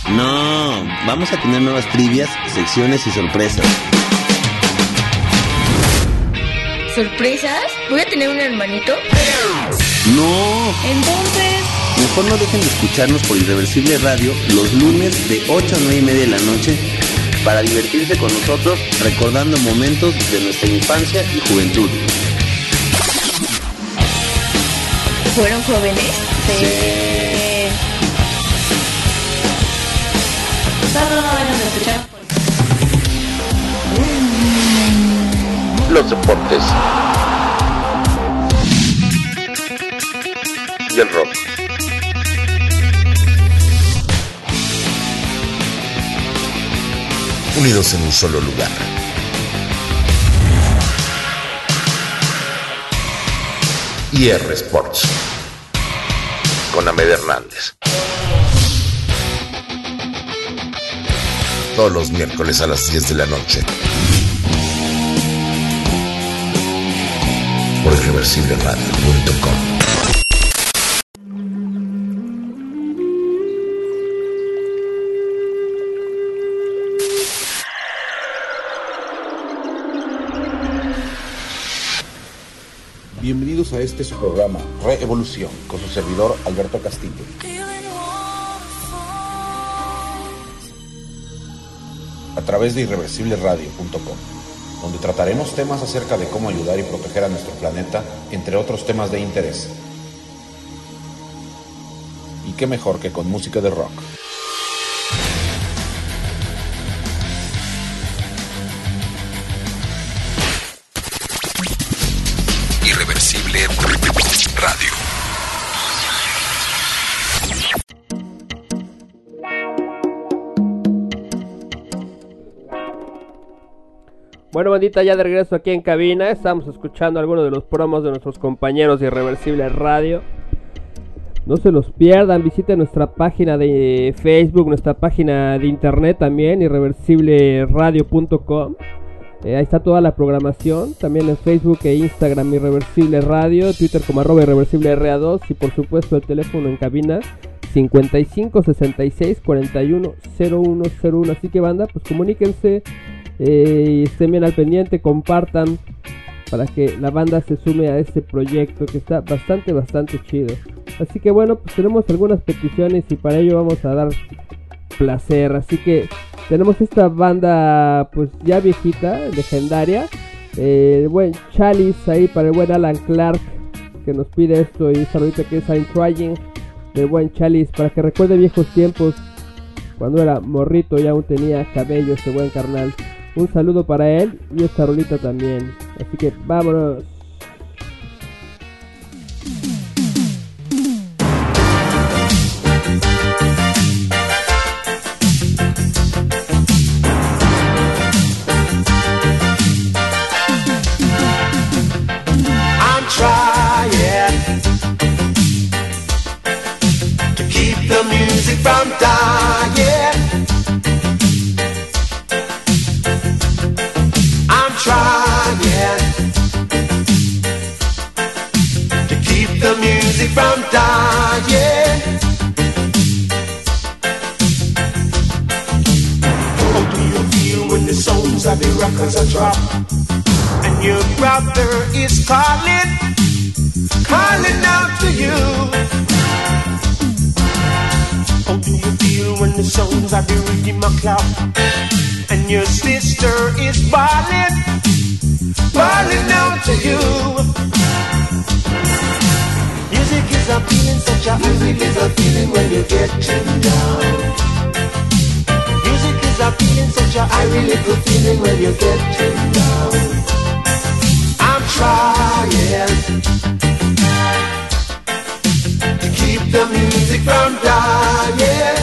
No, vamos a tener nuevas trivias, secciones y sorpresas. ¿Sorpresas? ¿Voy a tener un hermanito? No, Entonces, mejor no dejen de escucharnos por Irreversible Radio los lunes de 8 a 9 y media de la noche para divertirse con nosotros recordando momentos de nuestra infancia y juventud. ¿fueron jóvenes? Sí. Escuchar. Los deportes. Y el rock. Unidos en un solo lugar. IR Sports. Con Ahmed Hernández. Todos los miércoles a las 10 de la noche. Por irreversibleradio.com. Bienvenidos a este su programa, Reevolución, con su servidor Alberto Castillo. A través de irreversibleradio.com, donde trataremos temas acerca de cómo ayudar y proteger a nuestro planeta, entre otros temas de interés. Y qué mejor que con música de rock. Bueno, bandita, ya de regreso aquí en cabina. Estamos escuchando algunos de los promos de nuestros compañeros de Irreversible Radio. No se los pierdan, visiten nuestra página de Facebook, nuestra página de internet también, irreversibleradio.com. Eh, ahí está toda la programación, también en Facebook e Instagram Irreversible Radio, Twitter como arroba Irreversible RA2 y por supuesto el teléfono en cabina 55 66 41 0101. Así que banda, pues comuníquense eh, y estén bien al pendiente, compartan para que la banda se sume a este proyecto que está bastante, bastante chido. Así que bueno, pues tenemos algunas peticiones y para ello vamos a dar placer. Así que tenemos esta banda pues ya viejita, legendaria. Eh, el buen Chalice ahí para el buen Alan Clark que nos pide esto y saludita que es I'm Trying del buen Chalice para que recuerde viejos tiempos cuando era morrito y aún tenía cabello este buen carnal. Un saludo para él y esta rolita también. Así que vámonos. From dying. Music from dying. How do you feel when the songs of the rockers are dropped? And your brother is calling, calling out to you. How do you feel when the songs of the rhythm are clap? And your sister is bawling, bawling out to you. Music is a feeling, such a music is a feeling when you're getting down. Music is a feeling, such a irony little feeling when you're getting down. I'm trying to keep the music from dying.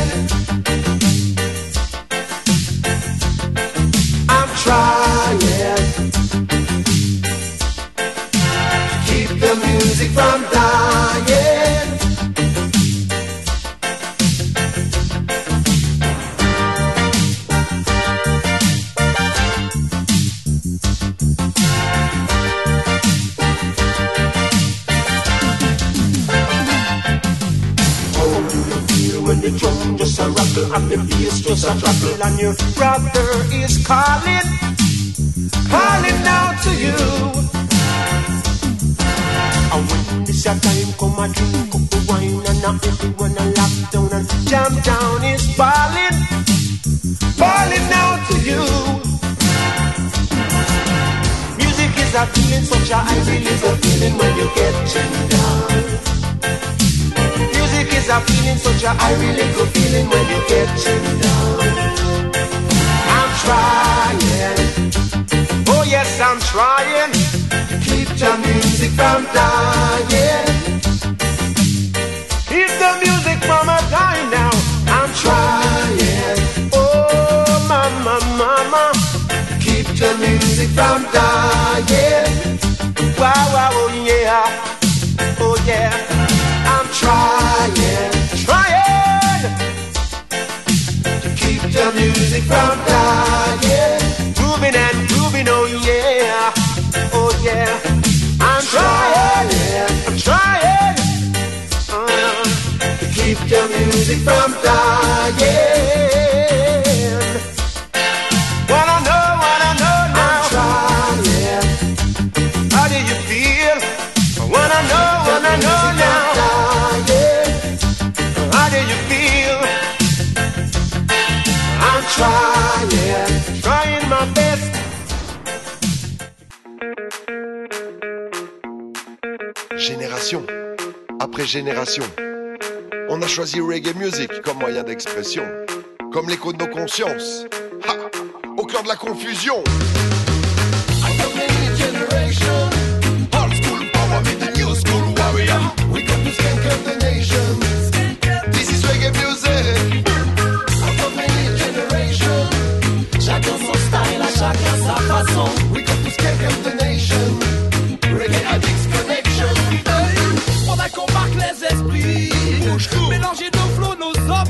A rattle and the bass just a rattle and your brother is calling, calling out to you? And when this a time come a drink up the wine and now everyone a lock down and jam down is falling, falling out to you. Music is a feeling, such a high release a feeling when you're getting down. Music is a feeling, such a high little feeling when you're getting down. I'm trying, oh yes, I'm trying to keep the music from dying. Keep the music from a dying now. I'm trying, oh mama, mama, keep the music from dying. Wow, wow, oh yeah, oh yeah. I'm trying, music from dying. Moving and grooving, oh yeah, oh yeah. I'm trying, yeah, I'm trying uh, to keep the music from dying. Wanna après génération, on a choisi reggae music comme moyen d'expression, comme l'écho de nos consciences. Au cœur de la confusion.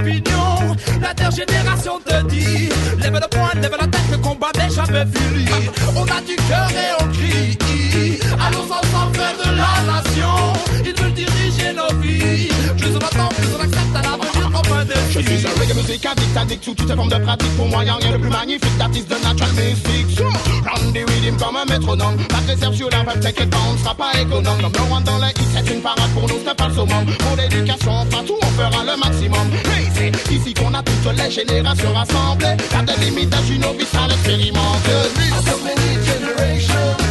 Nos opinions. L'intergénération te dit Lève le poing, lève la tête, le combat n'est jamais fini. On a du cœur et on crie. Allons ensemble faire de la nation. Ils veulent diriger nos vies. Plus on attend, plus on music addict, addict sous toutes les formes de pratique. Pour moi, y'a rien de plus magnifique d'artiste de natural mystic. So, Run the rhythm rythme comme un métronome. La réserve sur la web, t'inquiète pas, on sera pas économe. Comme le roi dans les hits, c'est une parade pour nous, c'est pas le summum. Pour l'éducation, on fera tout, on fera le maximum. Hey, c'est ici qu'on a toutes les générations rassemblées. Pas de limite d'âge, une novice à l'expérimente. So many generations.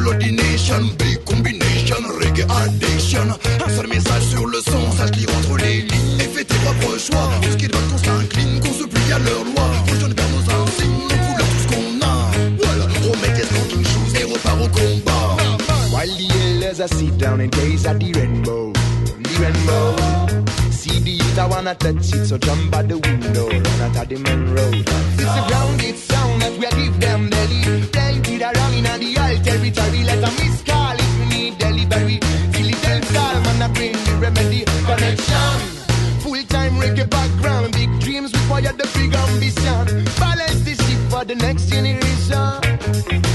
Reggae rule the nation. Big combination, reggae addiction. Un seul message sur le son, sache lire entre les lignes et fais tes propres choix. Tout ce qui veulent qu'on s'incline, qu'on se plie à leurs lois. Rejoigne vers nos insignes, nos couleurs, tout ce qu'on a. Voilà, remets tes smoking shoes et repars au combat. While the elders are sit down and gaze at the rainbow, the rainbow. I wanna touch it, so jump out the window, run out of the main road. It's a grounded sound that we give them belly. It around in the alt territory, let them miss call if we need delivery. Feel it del calm I bring the remedy connection. Full time reggae background, big dreams require the big ambition. Balance the ship for the next generation.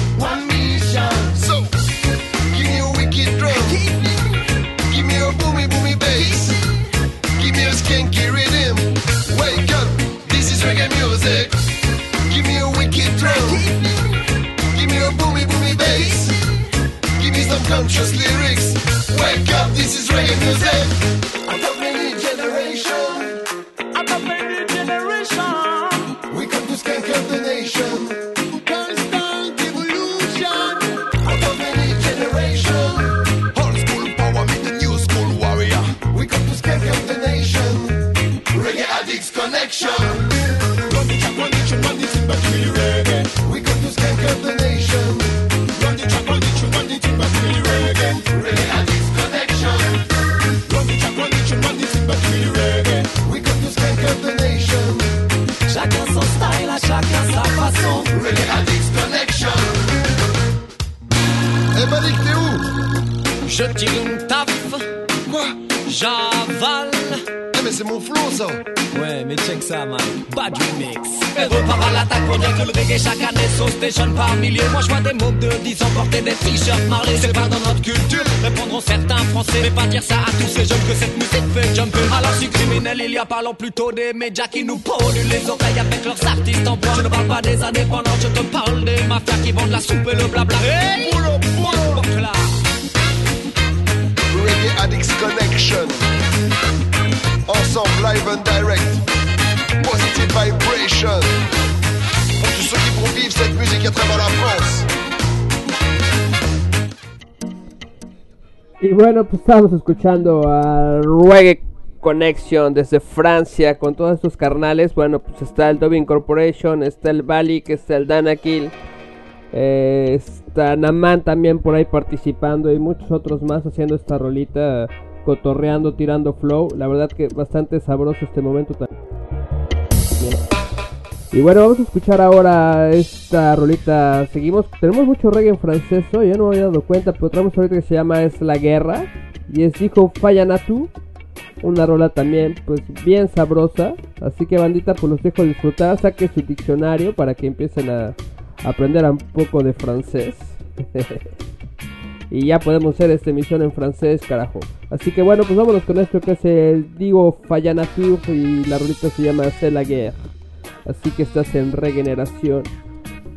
Ça, man. Bad remix. Elle repart à l'attaque pour dire que le reggae chaque année sauce des jeunes par milliers. Moi, je vois des mômes de 10 ans porter des t-shirts Marley. C'est pas dans notre culture, répondront certains français. Mais pas dire ça à tous ces jeunes que cette musique fait jumper. Alors, si criminel, il y a parlons plutôt des médias qui nous polluent les oreilles avec leurs artistes en bois. Je ne parle pas des indépendants, je te parle des mafias qui vendent la soupe et le blabla. Hey! Donc là, Reggae Addicts Connection. Ensemble, live and direct. Y bueno, pues estamos escuchando a Reggae Connection desde Francia con todos estos carnales. Bueno, pues está el Dove Corporation, está el Balik, está el Danakil, eh, está Naman también por ahí participando y muchos otros más haciendo esta rolita, cotorreando, tirando flow. La verdad que bastante sabroso este momento también. Y bueno, vamos a escuchar ahora esta rolita. Seguimos, tenemos mucho reggae en francés yo no me había dado cuenta, pero traemos ahorita que se llama Es la Guerra. Y es Hijo Fayanatu. Una rola también, pues bien sabrosa. Así que bandita, pues los dejo disfrutar. Saque su diccionario para que empiecen a aprender un poco de francés. y ya podemos hacer esta emisión en francés, carajo. Así que bueno, pues vámonos con esto que es el Digo Fayanatu. Y la rolita se llama C'est la Guerre. Así que estás en regeneración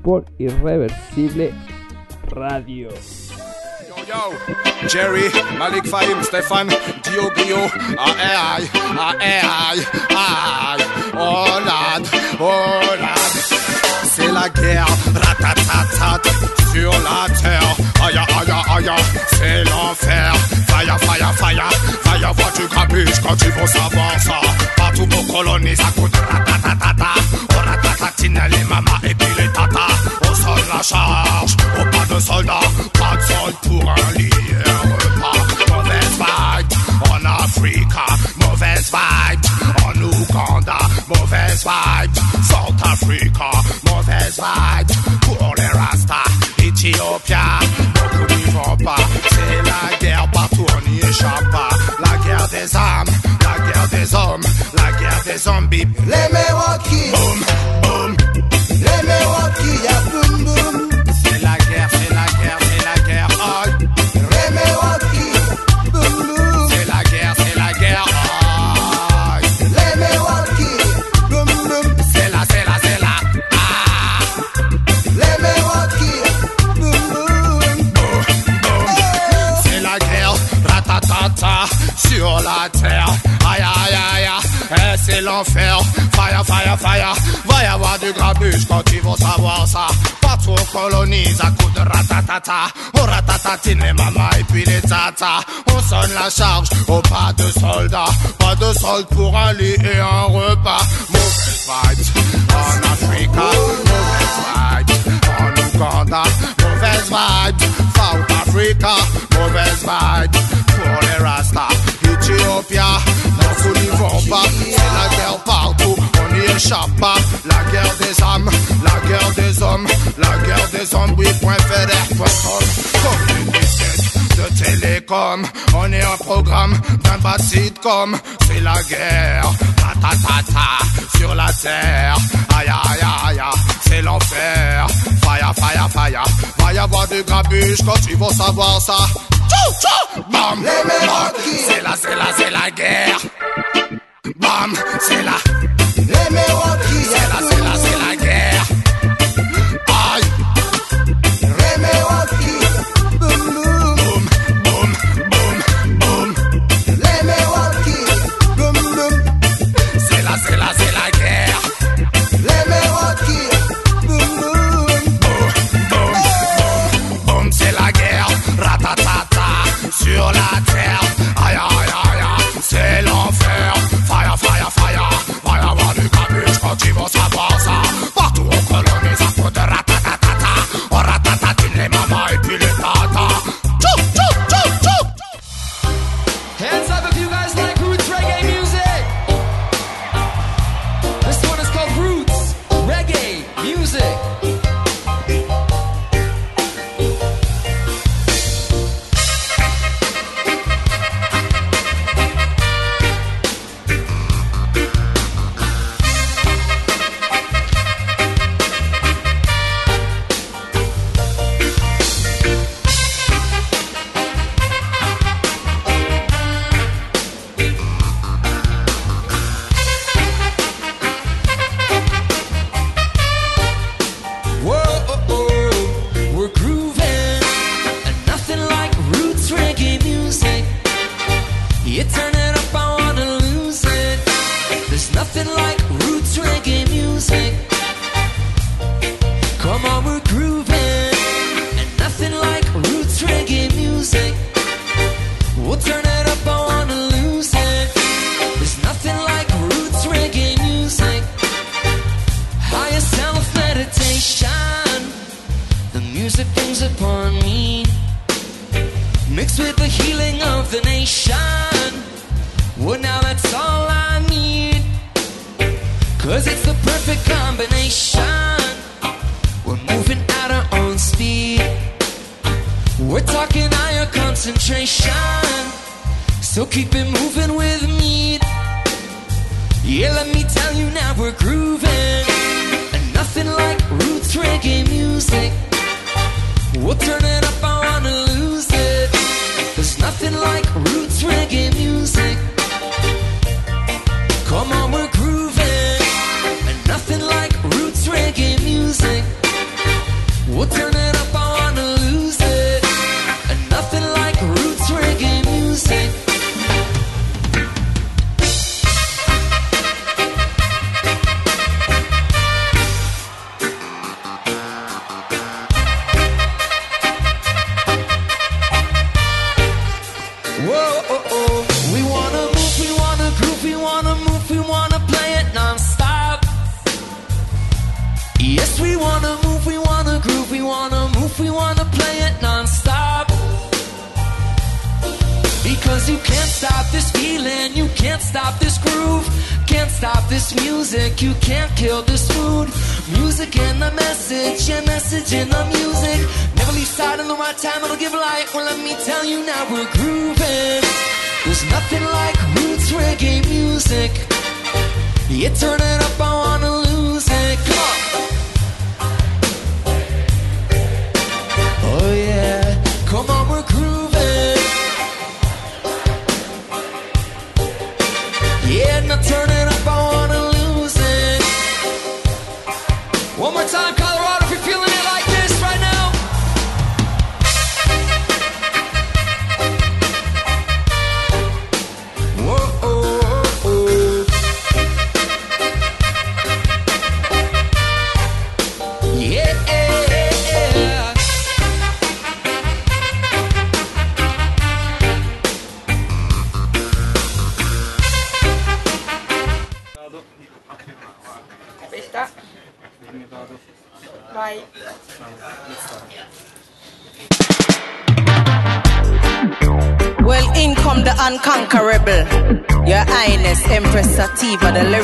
por Irreversible Radio. Yo, Jerry, Malik Fahim, Stefan, Diogo, AI, AI, AI, Hollande, Hollande. C'est la guerre, ratatatat, sur la terre. Aïe, aïe, aïe, c'est l'enfer. Fire, fire, fire, fire, vois tu capiches quand tu veux savoir ça. Partout vos colonies, ça coûte ratatatata. On ratatatine les mamas et puis les tatas. Au sol la charge, au pas de soldats, pas de sol pour un lit et un repas. Mauvaise en Africa, mauvaise vibe. En Ouganda, mauvaise vibe. South Africa, mauvaise vibe. Pour les Rasta, Ethiopia, beaucoup n'y vont pas. C'est la guerre partout, on n'y échappe pas. La guerre des âmes, la guerre des hommes, la guerre des zombies. Les Milwaukee, boum, boum. sur la terre. Aïe aïe aïe, aïe. et c'est l'enfer. Fire, fire, fire, va y avoir du grabuge quand ils vont savoir ça. Partout on colonise à coups de ratatata. On ratatatine les mamas et puis les tatas. On sonne la charge au pas de soldats. Pas de solde pour un lit et un repas. Mauvais vibes en Africa. Mauvais vibes en Ouganda. Mauvais vibes South Africa. Mauvais vibes pour les Rastas. Ethiopia. Non, nous n'y vont pas, c'est la guerre partout, on n'y échappe pas. La guerre des âmes, la guerre des hommes, la guerre des hommes, oui, point ferré, point télécom. On est un programme d'un bas sitcom. C'est la guerre, ta ta ta sur la terre. Aïe aïe aïe, c'est l'enfer. Fire, fire, fire. Va y avoir du grabuge quand tu vas savoir ça. Tchou, tchou, bam, c'est la, c'est la, c'est la guerre. Bam, c'est la, les c'est la, c'est la.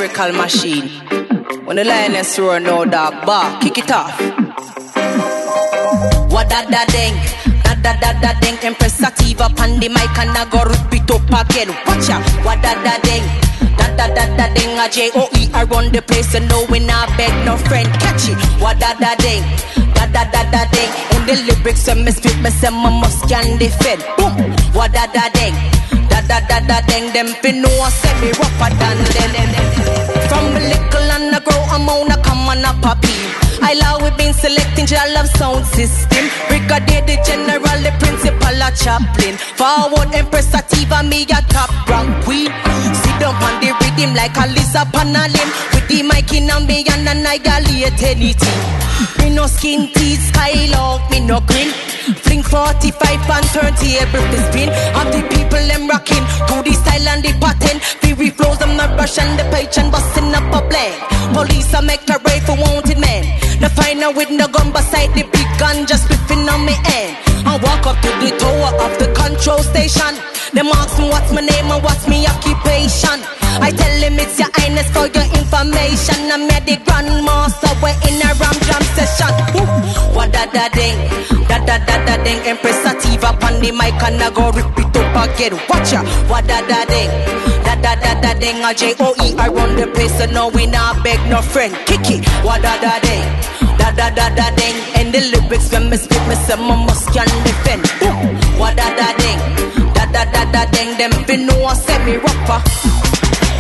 Lyrical machine. When the lioness roar, no dog bark, kick it off. What da da ding, da da da da ding. Empress Sativa, pan the mic and I go rip it up again. Watch out, what da da ding. Da da da da ding, a J O E I run the place and no we not beg no friend. Catch it, what da da ding. Da da da da ding. In the lyrics when me spit, me say my must can defend. Boom, what da da ding. Da da da da ding. Them fin know I say me rougher than them. From a little and I grow, I'm on a come on a poppy. I love we been selecting your love sound system. Brigadier the general, the principal, a chaplain. Forward Empress Sativa, me a top rank queen. Sit down on the rhythm like a Lisa Panalim. With the mic in a me and annihilate anything. Me no skin teeth, skylock, me no grin. Fling 45 and 30 every fi spin. Of the people them rocking to the style and the pattern. Fury flows, I'm not rushing the page and busting up a blend. Police I make a raid for wanted men. The final with the gun beside the big gun just whipping on me end. I walk up to the tower of the control station. Them ask me what's my name and what's my occupation. I tell him it's your highness for your information. I'm at the grandmaster, we're in a ram jam session. What da da ding, da da da da ding. Empress Sativa on the mic and I go rip it up again. Watch ya, what da da ding, da da da da ding. A J O E I run the place, so no we not beg no friend. Kick it, what da da ding. Da da da da ding, and the lyrics when me spit, me say my must can defend. What da da ding, da da da da ding. Them fin know I say me rapper.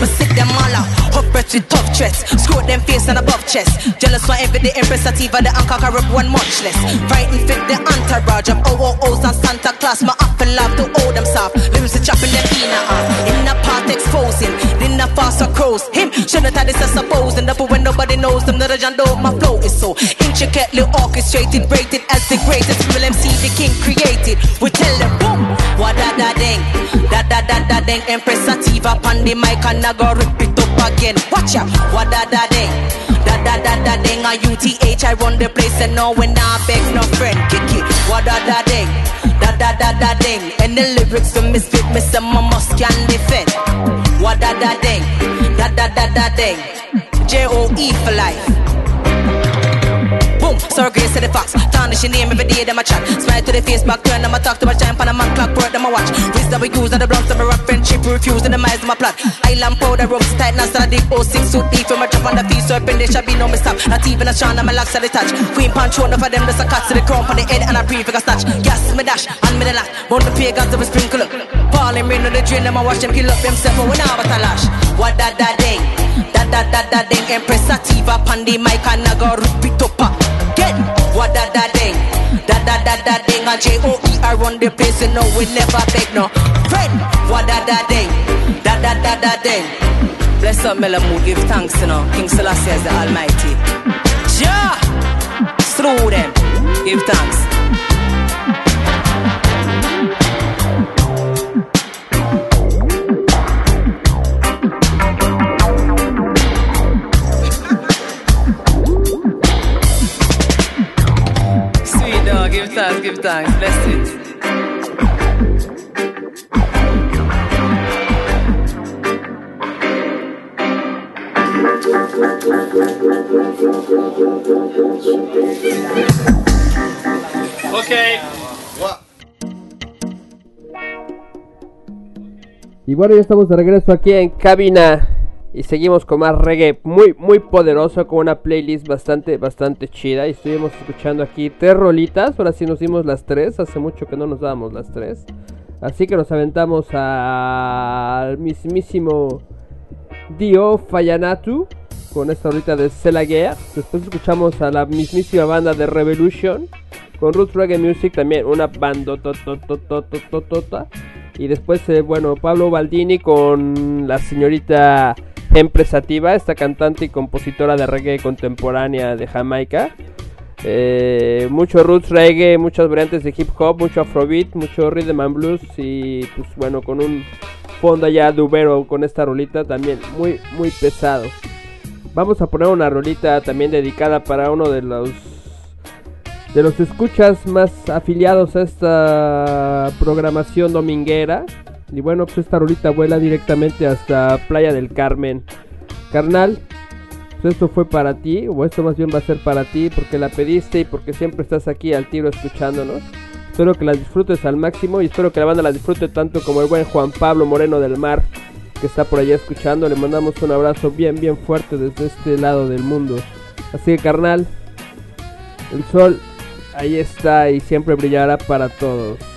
Me sit them all out, hot breath with tough chest. Screw them face and above chest. Jealous for every day, Empress Sativa, the unconquerable one much less. Frightened fit the entourage of OOOs and Santa Claus. My up love to hold them soft. Lyrics chopping them a uh, In the part exposing, then the faster crows. Him, shouldn't have this as supposing. Therefore, when nobody knows them, the legend of my flow is so intricately orchestrated, rated as the greatest. Will MC the king created. We tell them, boom, what da da ding, da da da da ding. Empress Sativa, pan the mic and I go rip it up again. Watch out, what da da ding, da da da da ding. A UTH, I run the place and no when I beg no friend. Kick it, what da da ding, da da da da ding. And the lyrics for misfit, me say my must can defend. What da da ding, da da da da ding. J O E for life. Boom, sorry, grace to the fox. Tarnish your name every day, them a chat. Smile to the face, back turn, them a talk to a giant, pan a man clock, work, them a watch. Wisdom we use, and the bronze, them a rock friendship, refuse, and the miles, them a plot. Island powder, ropes tight, now start deep, 06 suit deep, from a drop on the feet, serpent, they shall be no mistake. Not even a shine, I'm a locks at the touch. Queen punch, one of them, there's a cut to the crown, on the head, and I breathe, like a snatch. Gas, me dash, and me the lash. Bone the pagans, of a sprinkle. Falling rain on the drain, them a watch them kill up themselves, but we now but a lash. What da da ding, da da da da ding, Empress Sativa, Pandy, Mike, and I go rip it up. Get what da da ding, da da da da ding. J O E I run the place, you know we never beg no friend. What da da ding, da da da da ding. Bless up Melamood, give thanks, you know. King Selassie is the Almighty. Ja, through them, give thanks. Thanks. Bless it. Ok. Y bueno, ya estamos de regreso aquí en cabina. Y seguimos con más reggae muy, muy poderoso, con una playlist bastante, bastante chida. Y estuvimos escuchando aquí tres rolitas. Ahora sí nos dimos las tres. Hace mucho que no nos dábamos las tres. Así que nos aventamos al mismísimo Dio Fayanatu con esta rolita de Guerre. Después escuchamos a la mismísima banda de Revolution con Roots Reggae Music, también una banda Y después, eh, bueno, Pablo Baldini con la señorita Empresativa, esta cantante y compositora de reggae contemporánea de Jamaica. Eh, mucho roots reggae, muchas variantes de hip hop, mucho afrobeat, mucho rhythm and blues y pues bueno, con un fondo ya dubero con esta rolita también muy muy pesado. Vamos a poner una rolita también dedicada para uno de los de los escuchas más afiliados a esta programación dominguera. Y bueno, pues esta rolita vuela directamente hasta Playa del Carmen. Carnal, pues esto fue para ti, o esto más bien va a ser para ti, porque la pediste y porque siempre estás aquí al tiro escuchándonos. Espero que la disfrutes al máximo y espero que la banda la disfrute tanto como el buen Juan Pablo Moreno del Mar, que está por allá escuchando. Le mandamos un abrazo bien, bien fuerte desde este lado del mundo. Así que, carnal, el sol ahí está y siempre brillará para todos.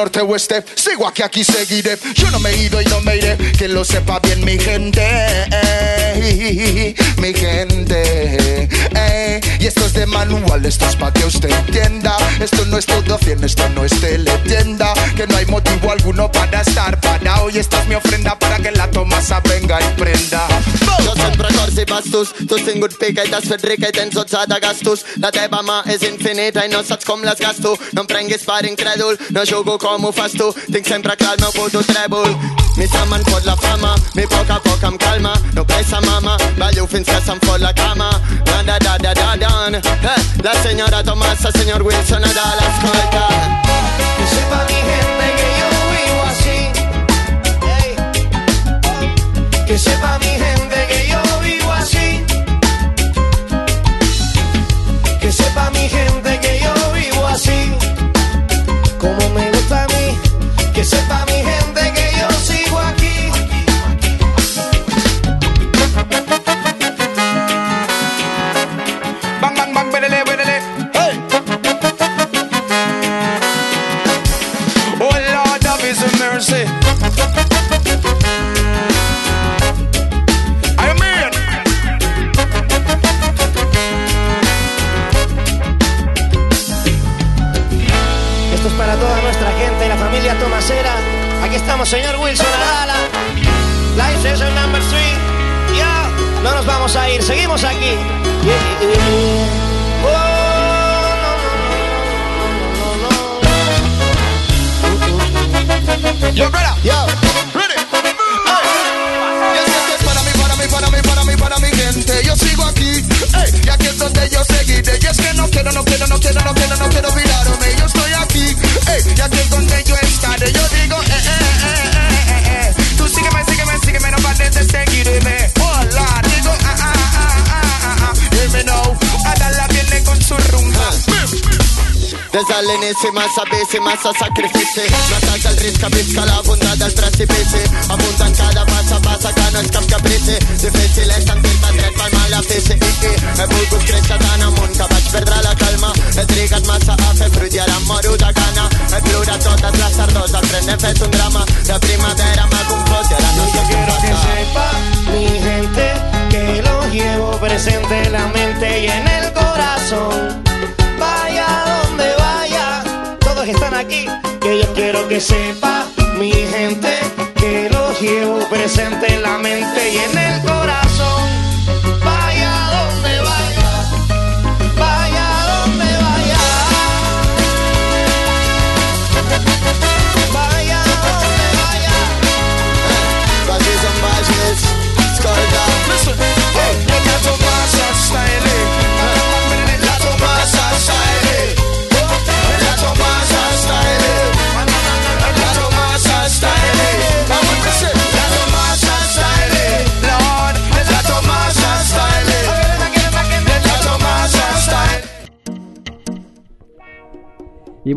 norte oeste, sigo aquí, aquí seguiré. rica i t'has fet rica i tens 12 de gastos. La teva mà és infinita i no saps com les gasto. No em prenguis per incrèdul, no jugo com ho fas tu. Tinc sempre clar el meu puto trèvol. Mi se me'n fot la fama, mi a poc a poc em calma. No pressa, mama, ballo fins que se'm fot la cama. Da da da da da da. Eh, la senyora Tomasa, senyor Wilson, a Dallas. a.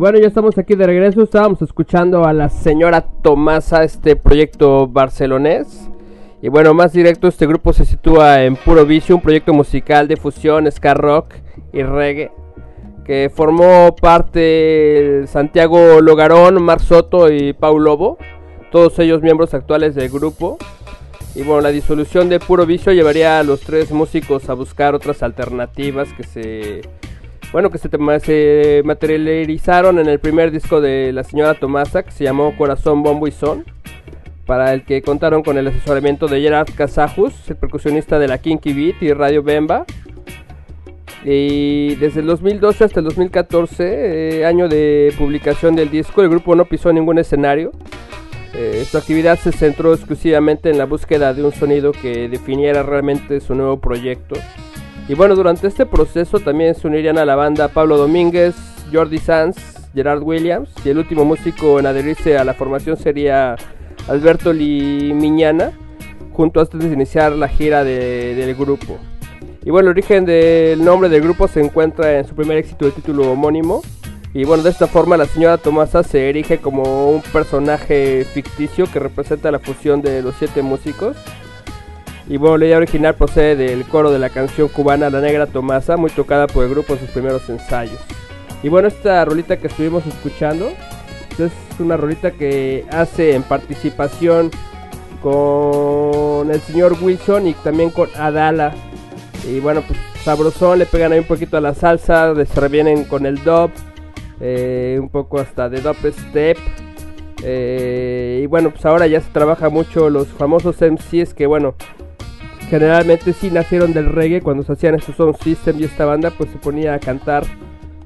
bueno, ya estamos aquí de regreso. Estábamos escuchando a la señora Tomasa, este proyecto barcelonés. Y bueno, más directo, este grupo se sitúa en Puro Vicio, un proyecto musical de fusión, ska rock y reggae, que formó parte Santiago Logarón, Mar Soto y Pau Lobo, todos ellos miembros actuales del grupo. Y bueno, la disolución de Puro Vicio llevaría a los tres músicos a buscar otras alternativas que se bueno, que se, se materializaron en el primer disco de la señora Tomasa, que se llamó Corazón, Bombo y Son, para el que contaron con el asesoramiento de Gerard Casajus, el percusionista de la Kinky Beat y Radio Bemba. Y desde el 2012 hasta el 2014, eh, año de publicación del disco, el grupo no pisó ningún escenario. Eh, su actividad se centró exclusivamente en la búsqueda de un sonido que definiera realmente su nuevo proyecto. Y bueno, durante este proceso también se unirían a la banda Pablo Domínguez, Jordi Sanz, Gerard Williams y el último músico en adherirse a la formación sería Alberto Limiñana, junto antes de iniciar la gira de- del grupo. Y bueno, el origen del nombre del grupo se encuentra en su primer éxito de título homónimo. Y bueno, de esta forma la señora Tomasa se erige como un personaje ficticio que representa la fusión de los siete músicos. Y bueno, la idea original procede del coro de la canción cubana La Negra Tomasa, muy tocada por el grupo en sus primeros ensayos. Y bueno, esta rolita que estuvimos escuchando es una rolita que hace en participación con el señor Wilson y también con Adala. Y bueno, pues sabrosón, le pegan ahí un poquito a la salsa, se revienen con el dub, eh, un poco hasta de dub step. Eh, y bueno, pues ahora ya se trabaja mucho los famosos MCs que bueno, generalmente sí nacieron del reggae cuando se hacían estos sound system y esta banda pues se ponía a cantar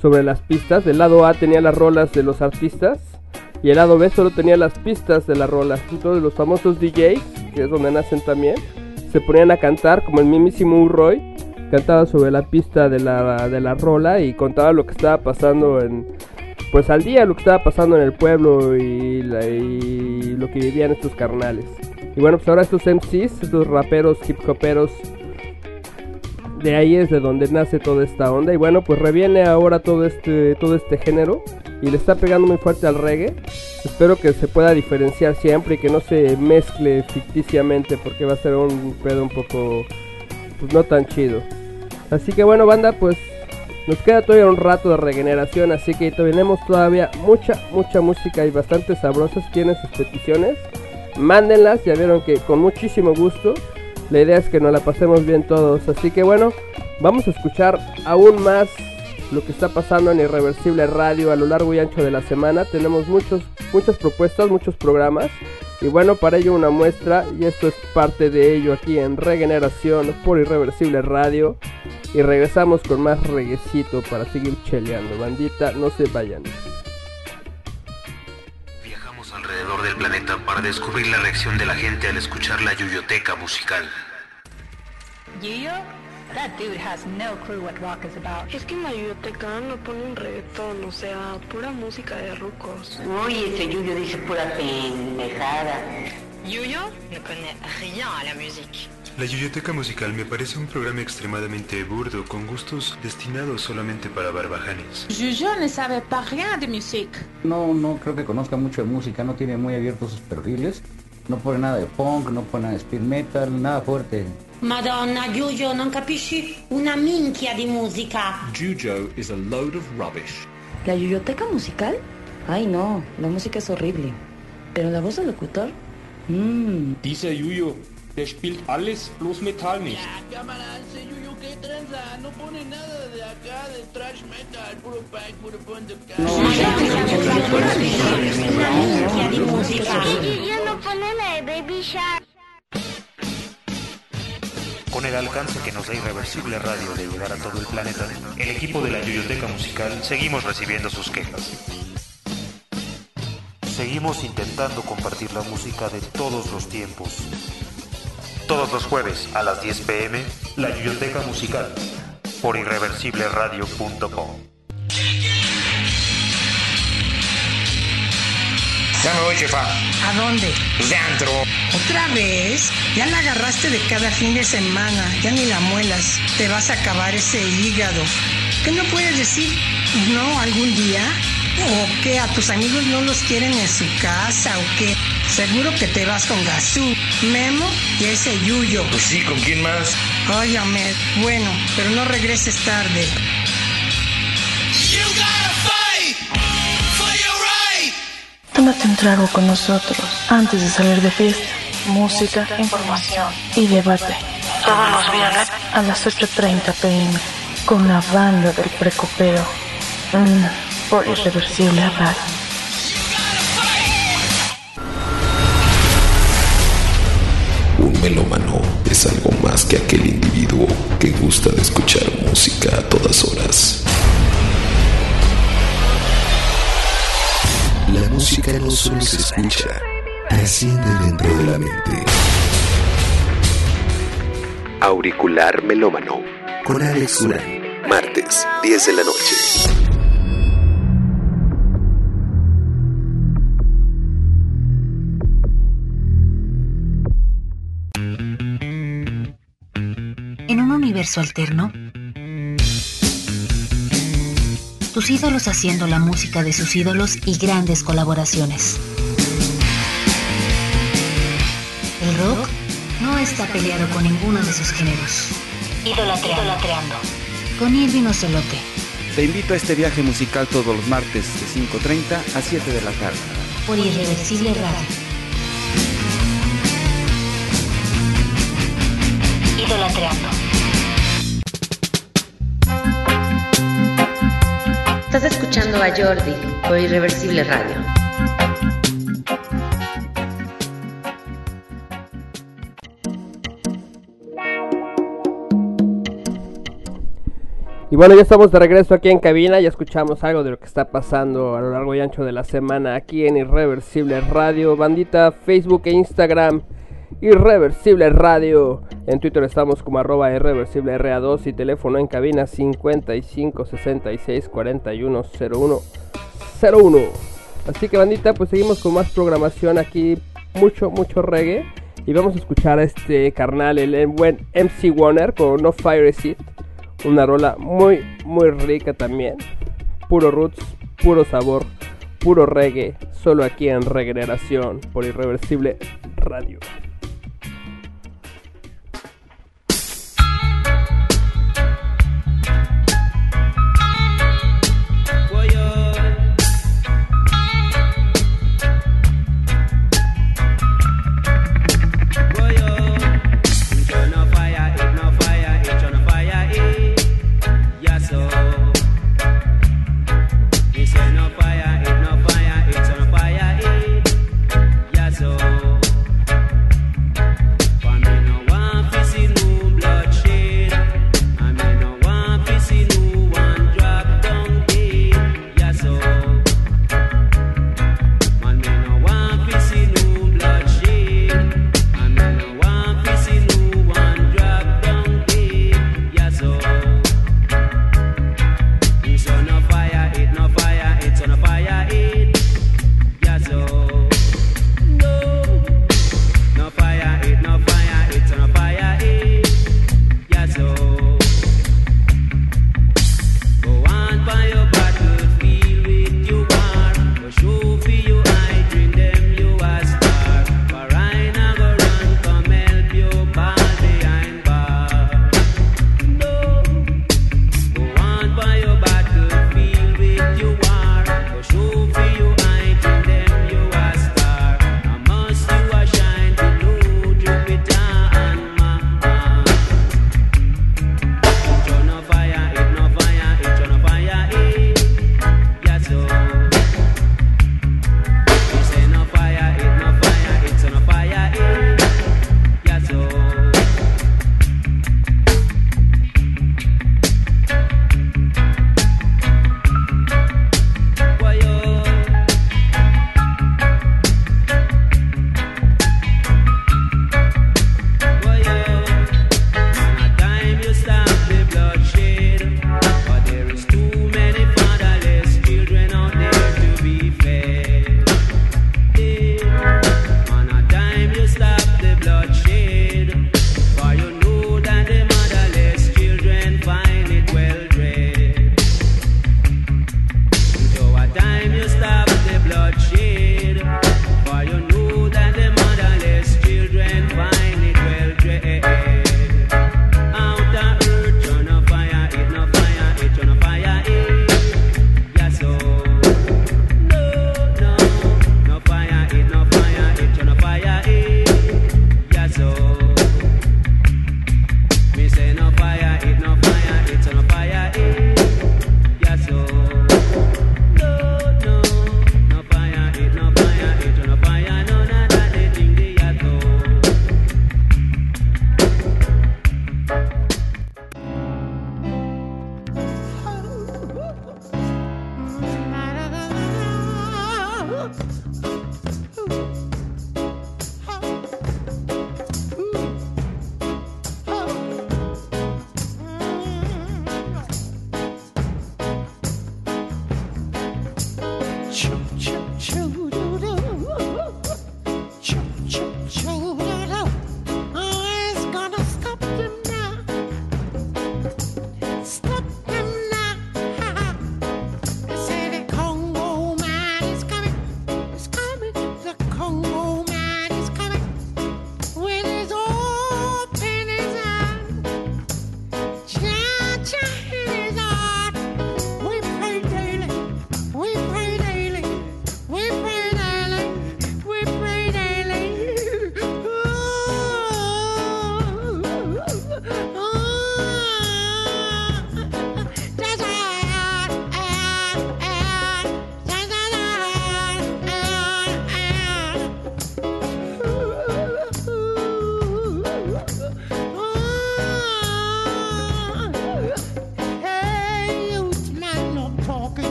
sobre las pistas. Del lado A tenía las rolas de los artistas y el lado B solo tenía las pistas de la rola. Entonces los famosos DJs, que es donde nacen también, se ponían a cantar como el mismísimo Roy, cantaba sobre la pista de la, de la rola y contaba lo que estaba pasando en pues al día lo que estaba pasando en el pueblo y, la- y lo que vivían estos carnales. Y bueno, pues ahora estos MCs, estos raperos, hip hoperos, de ahí es de donde nace toda esta onda. Y bueno, pues reviene ahora todo este, todo este género y le está pegando muy fuerte al reggae. Espero que se pueda diferenciar siempre y que no se mezcle ficticiamente porque va a ser un pedo un poco, pues no tan chido. Así que bueno, banda, pues nos queda todavía un rato de regeneración, así que tenemos todavía mucha, mucha música y bastante sabrosas. Tienen sus peticiones, mándenlas, ya vieron que con muchísimo gusto. La idea es que nos la pasemos bien todos, así que bueno, vamos a escuchar aún más lo que está pasando en Irreversible Radio a lo largo y ancho de la semana. Tenemos muchos, muchas propuestas, muchos programas. Y bueno, para ello una muestra, y esto es parte de ello aquí en Regeneración por Irreversible Radio. Y regresamos con más reguecito para seguir cheleando. Bandita, no se vayan. Alrededor del planeta para descubrir la reacción de la gente al escuchar la yuyoteca musical. Yuyo? That dude has no clue what rock is about. Es que en la biblioteca no ponen reggaetón, o sea, pura música de rucos. Uy, ese Yuyo dice pura pendejada. Yuyo ne connaît rien à la musique. La Yuyoteca Musical me parece un programa extremadamente burdo con gustos destinados solamente para barbajanes. Juju ne sabe pas rien de musique. No, no creo que conozca mucho de música, no tiene muy abiertos sus perfiles. No pone nada de punk, no pone nada de speed metal, nada fuerte. Madonna, Giulio, non capisci una minchia di musica. Jujo is a load of rubbish. ¿La biblioteca musical? Ay no, la música es horrible. Pero la voz del locutor, mmm. Dieser Jujo, der spielt alles, bloß Metall nicht. Cámara, ese Yuyu que tranza, no pone nada de acá de trash metal, puro punk, puro punk de Yuyo no pone la de Baby Shark. Con el alcance que nos da Irreversible Radio de llegar a todo el planeta, el equipo de la Yuyoteca Musical seguimos recibiendo sus quejas. Seguimos intentando compartir la música de todos los tiempos. Todos los jueves a las 10 pm, la Yuyoteca Musical, por irreversibleradio.com. Ya me voy, jefa. ¿A dónde? Pues de antro. ¿Otra vez? Ya la agarraste de cada fin de semana, ya ni la muelas. Te vas a acabar ese hígado. ¿Qué no puedes decir no algún día? o que a tus amigos no los quieren en su casa o que seguro que te vas con Gazú, Memo y ese Yuyo. Pues sí, ¿con quién más? Oye, Ahmed, bueno, pero no regreses tarde. Tómate un trago con nosotros antes de salir de fiesta. Música, información y debate. Todos los viernes a las 8.30 pm con la banda del precopero. Mm por Irreversible Radio. Un melómano es algo más que aquel individuo que gusta de escuchar música a todas horas. La música no solo se escucha, trasciende dentro de la mente. Auricular Melómano con Alex Durán, martes, 10 de la noche. Universo alterno, tus ídolos haciendo la música de sus ídolos y grandes colaboraciones. El rock no está peleado con ninguno de sus géneros. Idolatreando. Idolatreando. Con Irving Ocelote. Te invito a este viaje musical todos los martes de 5.30 a 7 de la tarde. Por Irreversible Radio. Idolatreando. Estás escuchando a Jordi por Irreversible Radio. Y bueno, ya estamos de regreso aquí en cabina, ya escuchamos algo de lo que está pasando a lo largo y ancho de la semana aquí en Irreversible Radio, bandita, Facebook e Instagram, Irreversible Radio, en Twitter estamos como arroba irreversible RA2 y teléfono en cabina 55 66 41 01 01. Así que bandita, pues seguimos con más programación aquí, mucho, mucho reggae. Y vamos a escuchar a este carnal, el buen MC Warner con No Fire Seat. Una rola muy, muy rica también. Puro roots, puro sabor, puro reggae. Solo aquí en Regeneración por Irreversible Radio.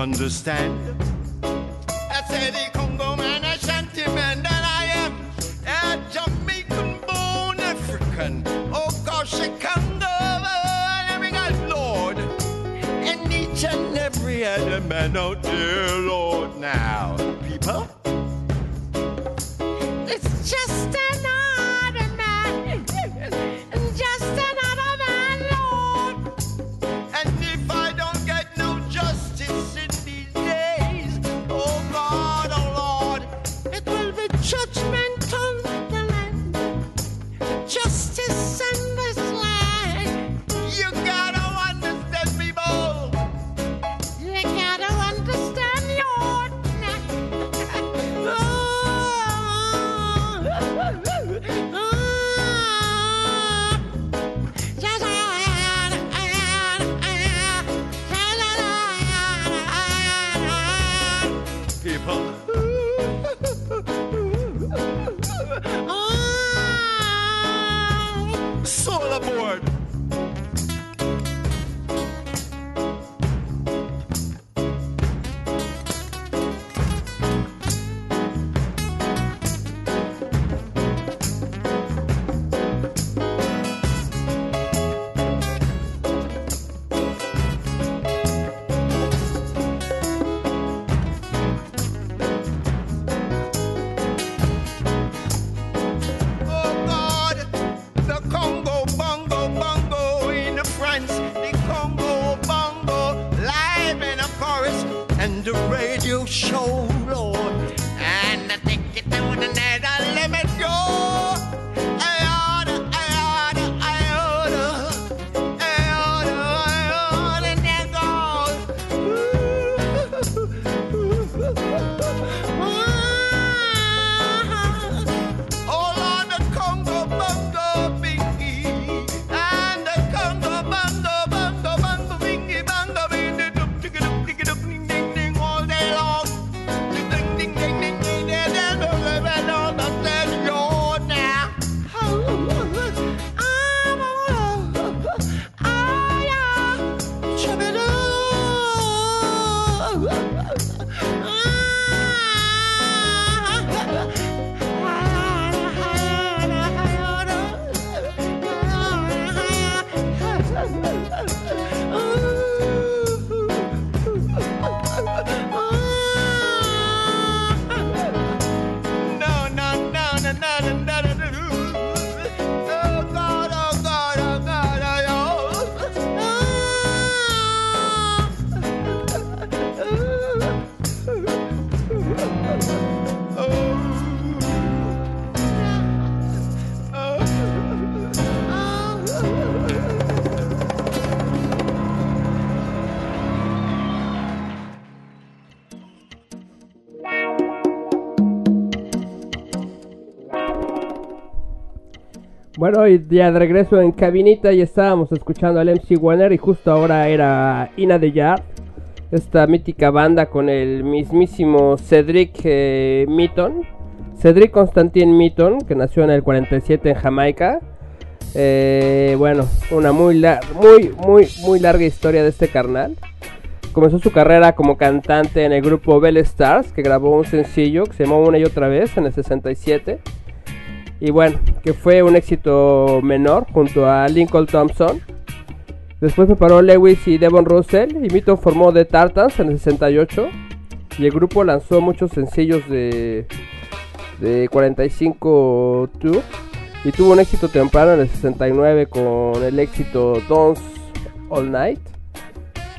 Understand. Bueno, y ya de regreso en cabinita y estábamos escuchando al MC Warner y justo ahora era Ina de Yard, esta mítica banda con el mismísimo Cedric eh, Mitton, Cedric Constantin Mitton, que nació en el 47 en Jamaica. Eh, bueno, una muy, muy, muy, muy larga historia de este carnal. Comenzó su carrera como cantante en el grupo Bell Stars, que grabó un sencillo que se llamó Una y otra vez en el 67. Y bueno, que fue un éxito menor junto a Lincoln Thompson. Después preparó Lewis y Devon Russell y Mito formó The Tartans en el 68. Y el grupo lanzó muchos sencillos de, de 45 2 y tuvo un éxito temprano en el 69 con el éxito Dance All Night.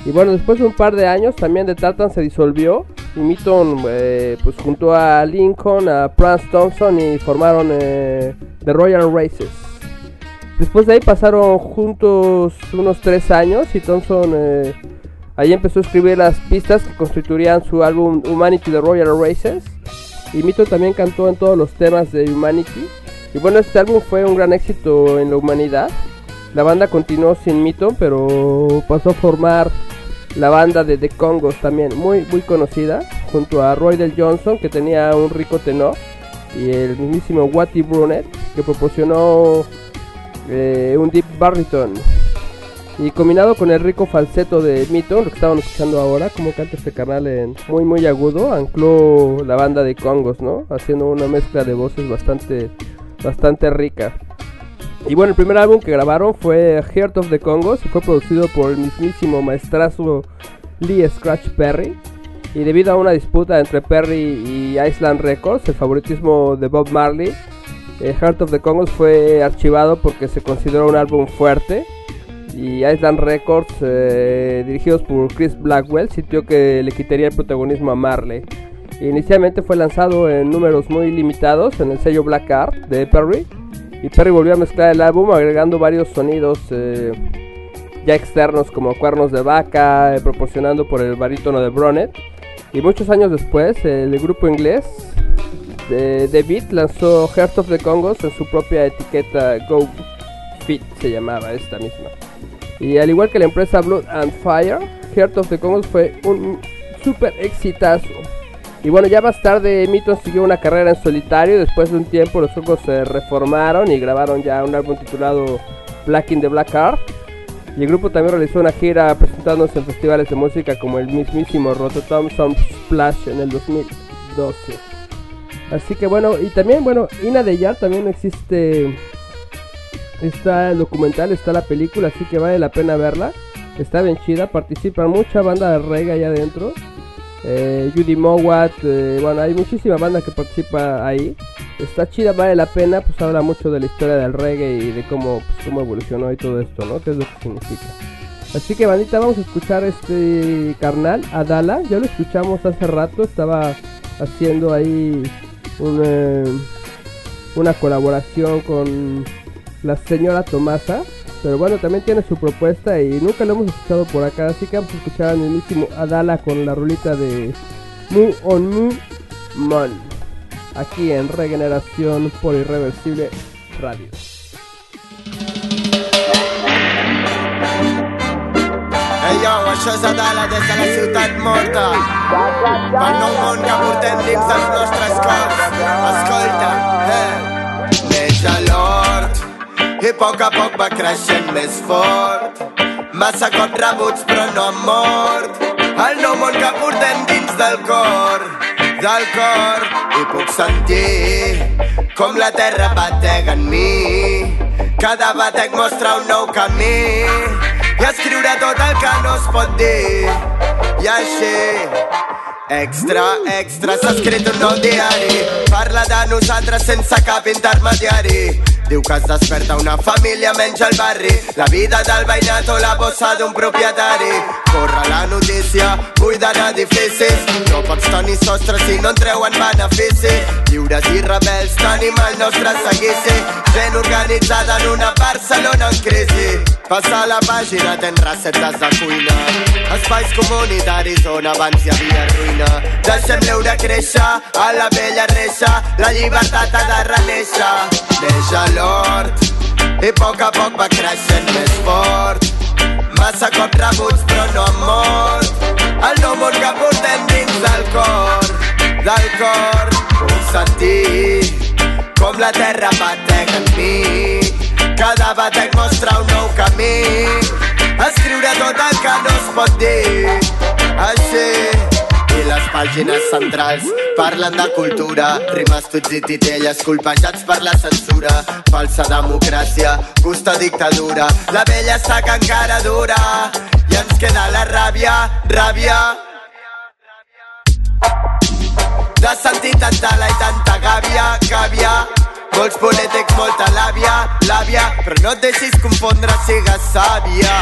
Y bueno, después de un par de años también The Tartans se disolvió y Mitton eh, pues junto a Lincoln, a Prance Thompson y formaron eh, The Royal Races. Después de ahí pasaron juntos unos tres años y Thompson eh, ahí empezó a escribir las pistas que constituirían su álbum Humanity The Royal Races. Y también cantó en todos los temas de Humanity. Y bueno, este álbum fue un gran éxito en la humanidad. La banda continuó sin Mito, pero pasó a formar la banda de The Congos también, muy, muy conocida, junto a Roy Del Johnson, que tenía un rico tenor, y el mismísimo Watty Brunet, que proporcionó eh, un deep baritone. Y combinado con el rico falseto de Mito, lo que estaban escuchando ahora, como canta este canal en muy muy agudo, ancló la banda de Congos, ¿no? Haciendo una mezcla de voces bastante, bastante rica. Y bueno, el primer álbum que grabaron fue Heart of the Congos fue producido por el mismísimo maestrazo Lee Scratch Perry. Y debido a una disputa entre Perry y Island Records, el favoritismo de Bob Marley, eh, Heart of the Congos fue archivado porque se consideró un álbum fuerte. Y Island Records, eh, dirigidos por Chris Blackwell, sintió que le quitaría el protagonismo a Marley. Inicialmente fue lanzado en números muy limitados en el sello Black Art de Perry. Y Perry volvió a mezclar el álbum agregando varios sonidos eh, ya externos como cuernos de vaca, eh, proporcionando por el barítono de Bronet. Y muchos años después, el grupo inglés de The Beat lanzó Heart of the Congos en su propia etiqueta Go Fit, se llamaba esta misma. Y al igual que la empresa Blood and Fire, Heart of the Congos fue un super exitazo. Y bueno, ya más tarde Mitton siguió una carrera en solitario. Después de un tiempo, los Congos se reformaron y grabaron ya un álbum titulado Black in the Black Art. Y el grupo también realizó una gira presentándose en festivales de música como el mismísimo Rototom Sound Splash en el 2012. Así que bueno, y también, bueno, Ina de Yard también existe. Está el documental, está la película, así que vale la pena verla. Está bien chida, participan mucha banda de reggae allá adentro. Eh, Judy Mowat, eh, bueno, hay muchísima banda que participa ahí. Está chida, vale la pena, pues habla mucho de la historia del reggae y de cómo, pues, cómo evolucionó y todo esto, ¿no? ¿Qué es lo que significa? Así que bandita, vamos a escuchar este carnal, Adala. Ya lo escuchamos hace rato, estaba haciendo ahí un, eh, una colaboración con la señora Tomasa. Pero bueno, también tiene su propuesta y nunca lo hemos escuchado por acá. Así que vamos a escuchar al mismísimo Adala con la rulita de Mu on Mu Mon. Aquí en Regeneración por Irreversible Radio. Ei, yo, això és Adala des de la ciutat morta. Per nou món que portem dins els nostres cors. Escolta, eh. L'hort i a poc a poc va creixent més fort. Massa cops rebuts però no han mort. El nou món que portem dins del cor, del cor. I puc sentir com la terra batega en mi. Cada batec mostra un nou camí i escriure tot el que no es pot dir. I així, extra, extra, s'ha escrit un nou diari. Parla de nosaltres sense cap intermediari. Diu que es desperta una família menys al barri. La vida del veïnat o la bossa d'un propietari. Corre la notícia, buiden edificis. No pots tenir sostre si no en treuen benefici. Lliures i rebels tenim el nostre seguici. Gent organitzada en una Barcelona en crisi. Passa la pàgina, tens receptes de cuina. Espais comunitaris on abans hi havia ruïna. Deixem l'eure créixer a la vella reixa. La llibertat ha de reneixer. Neix a l'hort i a poc a poc va creixent més fort. Massa cops rebuts però no han mort. El nou món que portem dins del cor, del cor. Puc sentir com la terra batega en mi. Cada batec mostra un nou camí. Escriure tot el que no es pot dir. Així, les pàgines centrals parlen de cultura, rimes tuts i titelles colpejats per la censura, falsa democràcia, gusta dictadura, la vella saca encara dura i ens queda la ràbia, ràbia. De sentir tanta la i tanta gàbia, gàbia, molts polítics, molta làbia, làbia, però no et deixis confondre, sigues sàvia.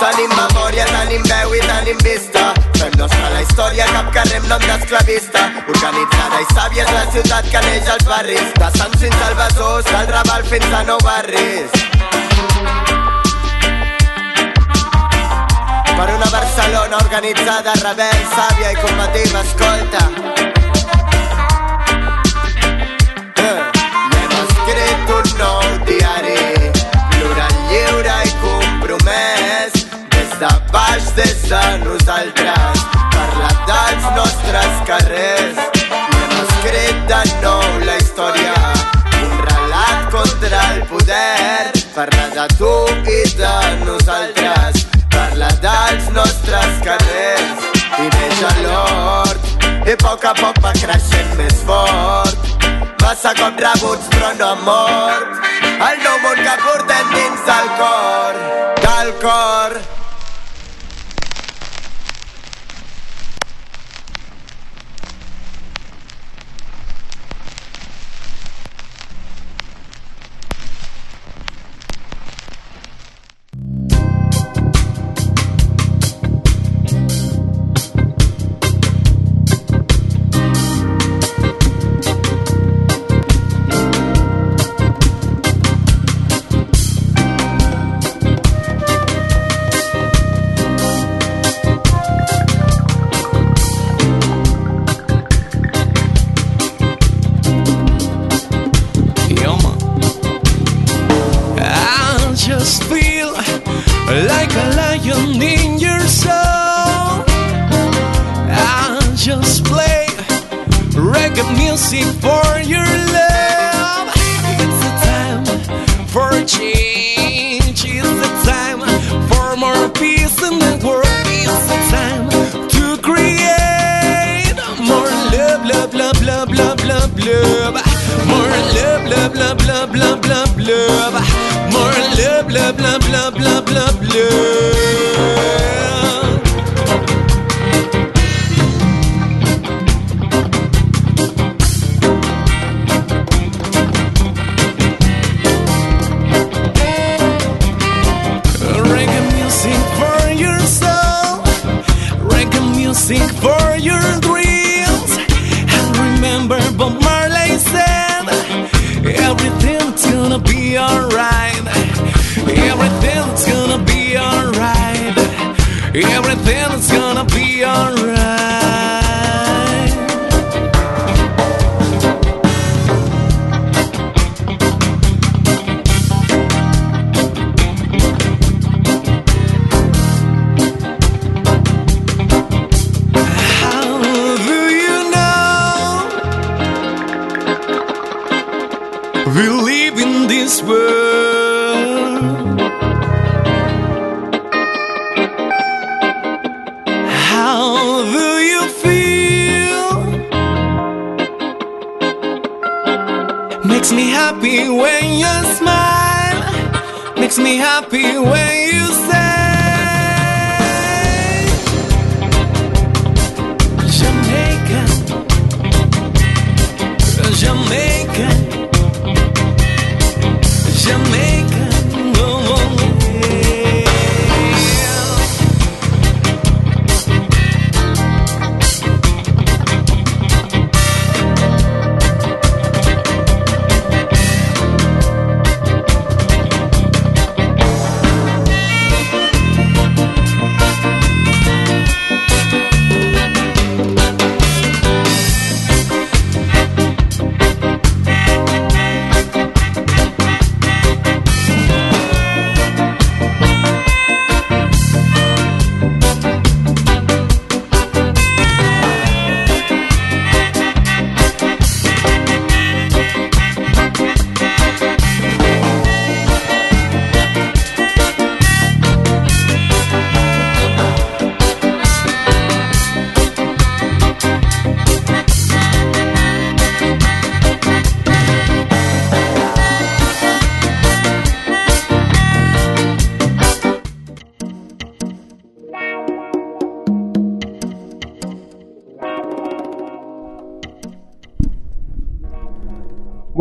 Tenim memòria, tenim veu i tenim vista. Fem nostra la història, cap carrer nom d'esclavista. Organitzada i sàvia és la ciutat que neix als barris. De Sants fins al Besòs, del Raval fins a Nou Barris. Per una Barcelona organitzada, rebel, sàvia i combativa, escolta. De baix, des de nosaltres, parlat dels nostres carrers. I hem escrit de nou la història, un relat contra el poder, parla de tu i de nosaltres, parla dels nostres carrers. I neix a l'hort, i a poc a poc va creixent més fort. Massa com rebuts però no mort. El nou món que portem dins del cor, del cor. Music for your love. It's a time for change. It's a time for more peace in the world. It's a time to create more love, love, love, love, love, love, love. More love, love, love, love, love, love, love. More love, love, love, love, love, love, love. Alright. Everything's gonna be alright. Everything's gonna be alright. How live in this world? How do you feel? Makes me happy when you smile. Makes me happy when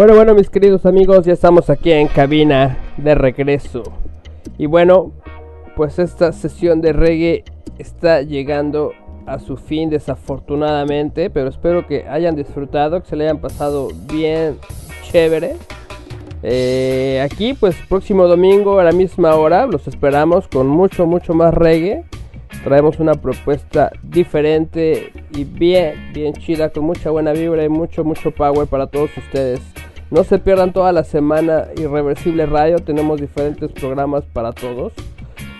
Bueno, bueno, mis queridos amigos, ya estamos aquí en cabina de regreso. Y bueno, pues esta sesión de reggae está llegando a su fin desafortunadamente, pero espero que hayan disfrutado, que se le hayan pasado bien chévere. Eh, aquí pues próximo domingo a la misma hora los esperamos con mucho, mucho más reggae. Traemos una propuesta diferente y bien, bien chida, con mucha buena vibra y mucho, mucho power para todos ustedes. No se pierdan toda la semana Irreversible Radio, tenemos diferentes programas para todos.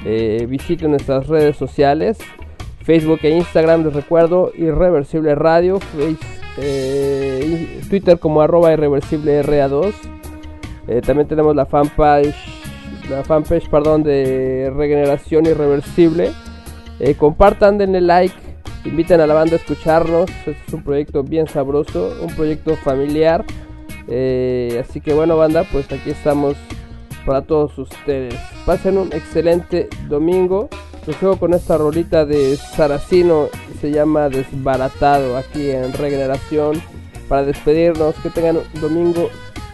Eh, visiten nuestras redes sociales, Facebook e Instagram, les recuerdo, Irreversible Radio, eh, Twitter como arroba irreversible RA2. Eh, también tenemos la fanpage, la fanpage perdón, de Regeneración Irreversible. Compartan, denle like, inviten a la banda a escucharnos. Este es un proyecto bien sabroso, un proyecto familiar. Eh, así que bueno, banda, pues aquí estamos para todos ustedes. Pasen un excelente domingo. Los dejo con esta rolita de Saracino, se llama Desbaratado, aquí en Regeneración. Para despedirnos, que tengan un domingo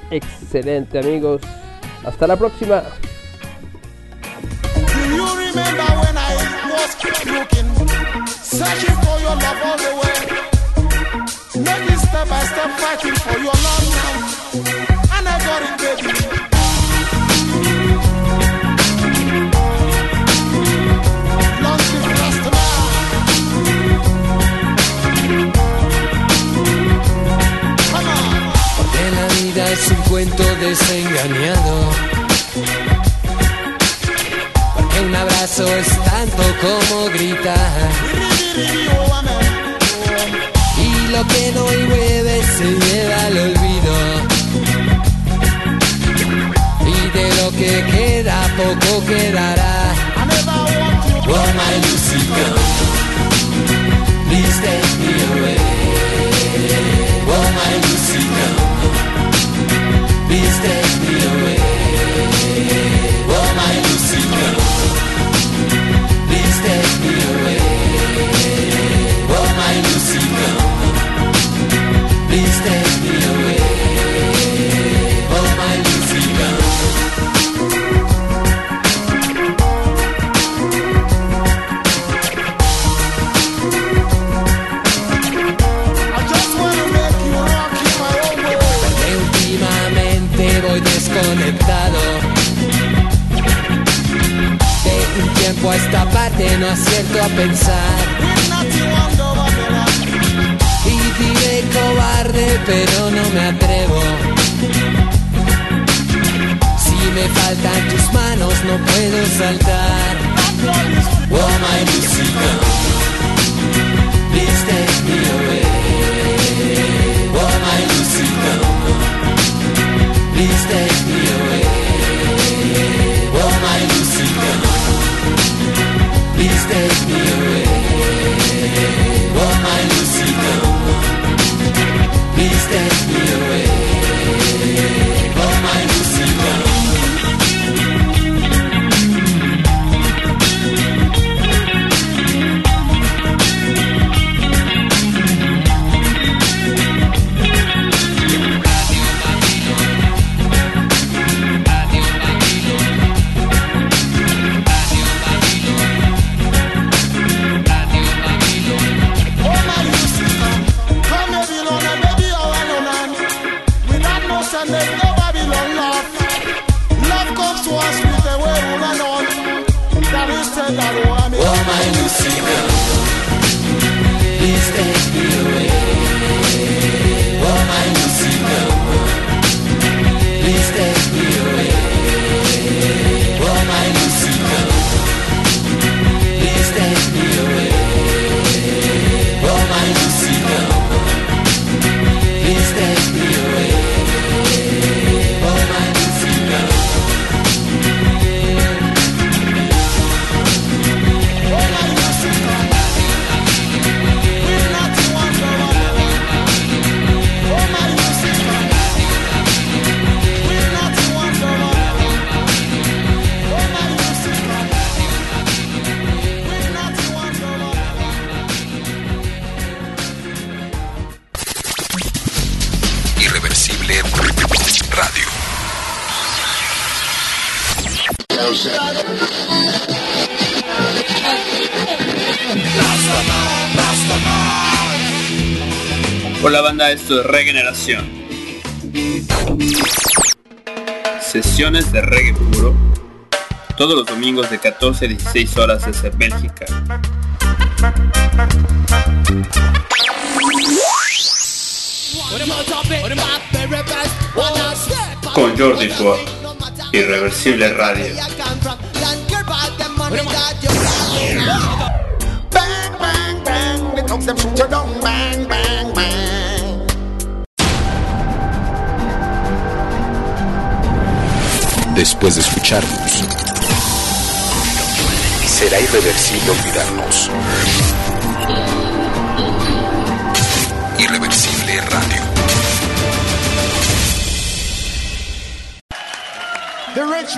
excelente, amigos. Hasta la próxima. Step by step fighting for your love now, and I got it, baby. Long live Rastaman. Porque la vida es un cuento desengañado. Porque un abrazo es tanto como gritar. Lo que no llueve se lleva al olvido. Y de lo que queda poco quedará. Oh my Lucy, Regeneración. Sesiones de reggae puro. Todos los domingos de 14 a 16 horas desde Bélgica. Con Jordi Ford. Irreversible Radio. después de escucharnos. Será irreversible olvidarnos. Irreversible Radio. The rich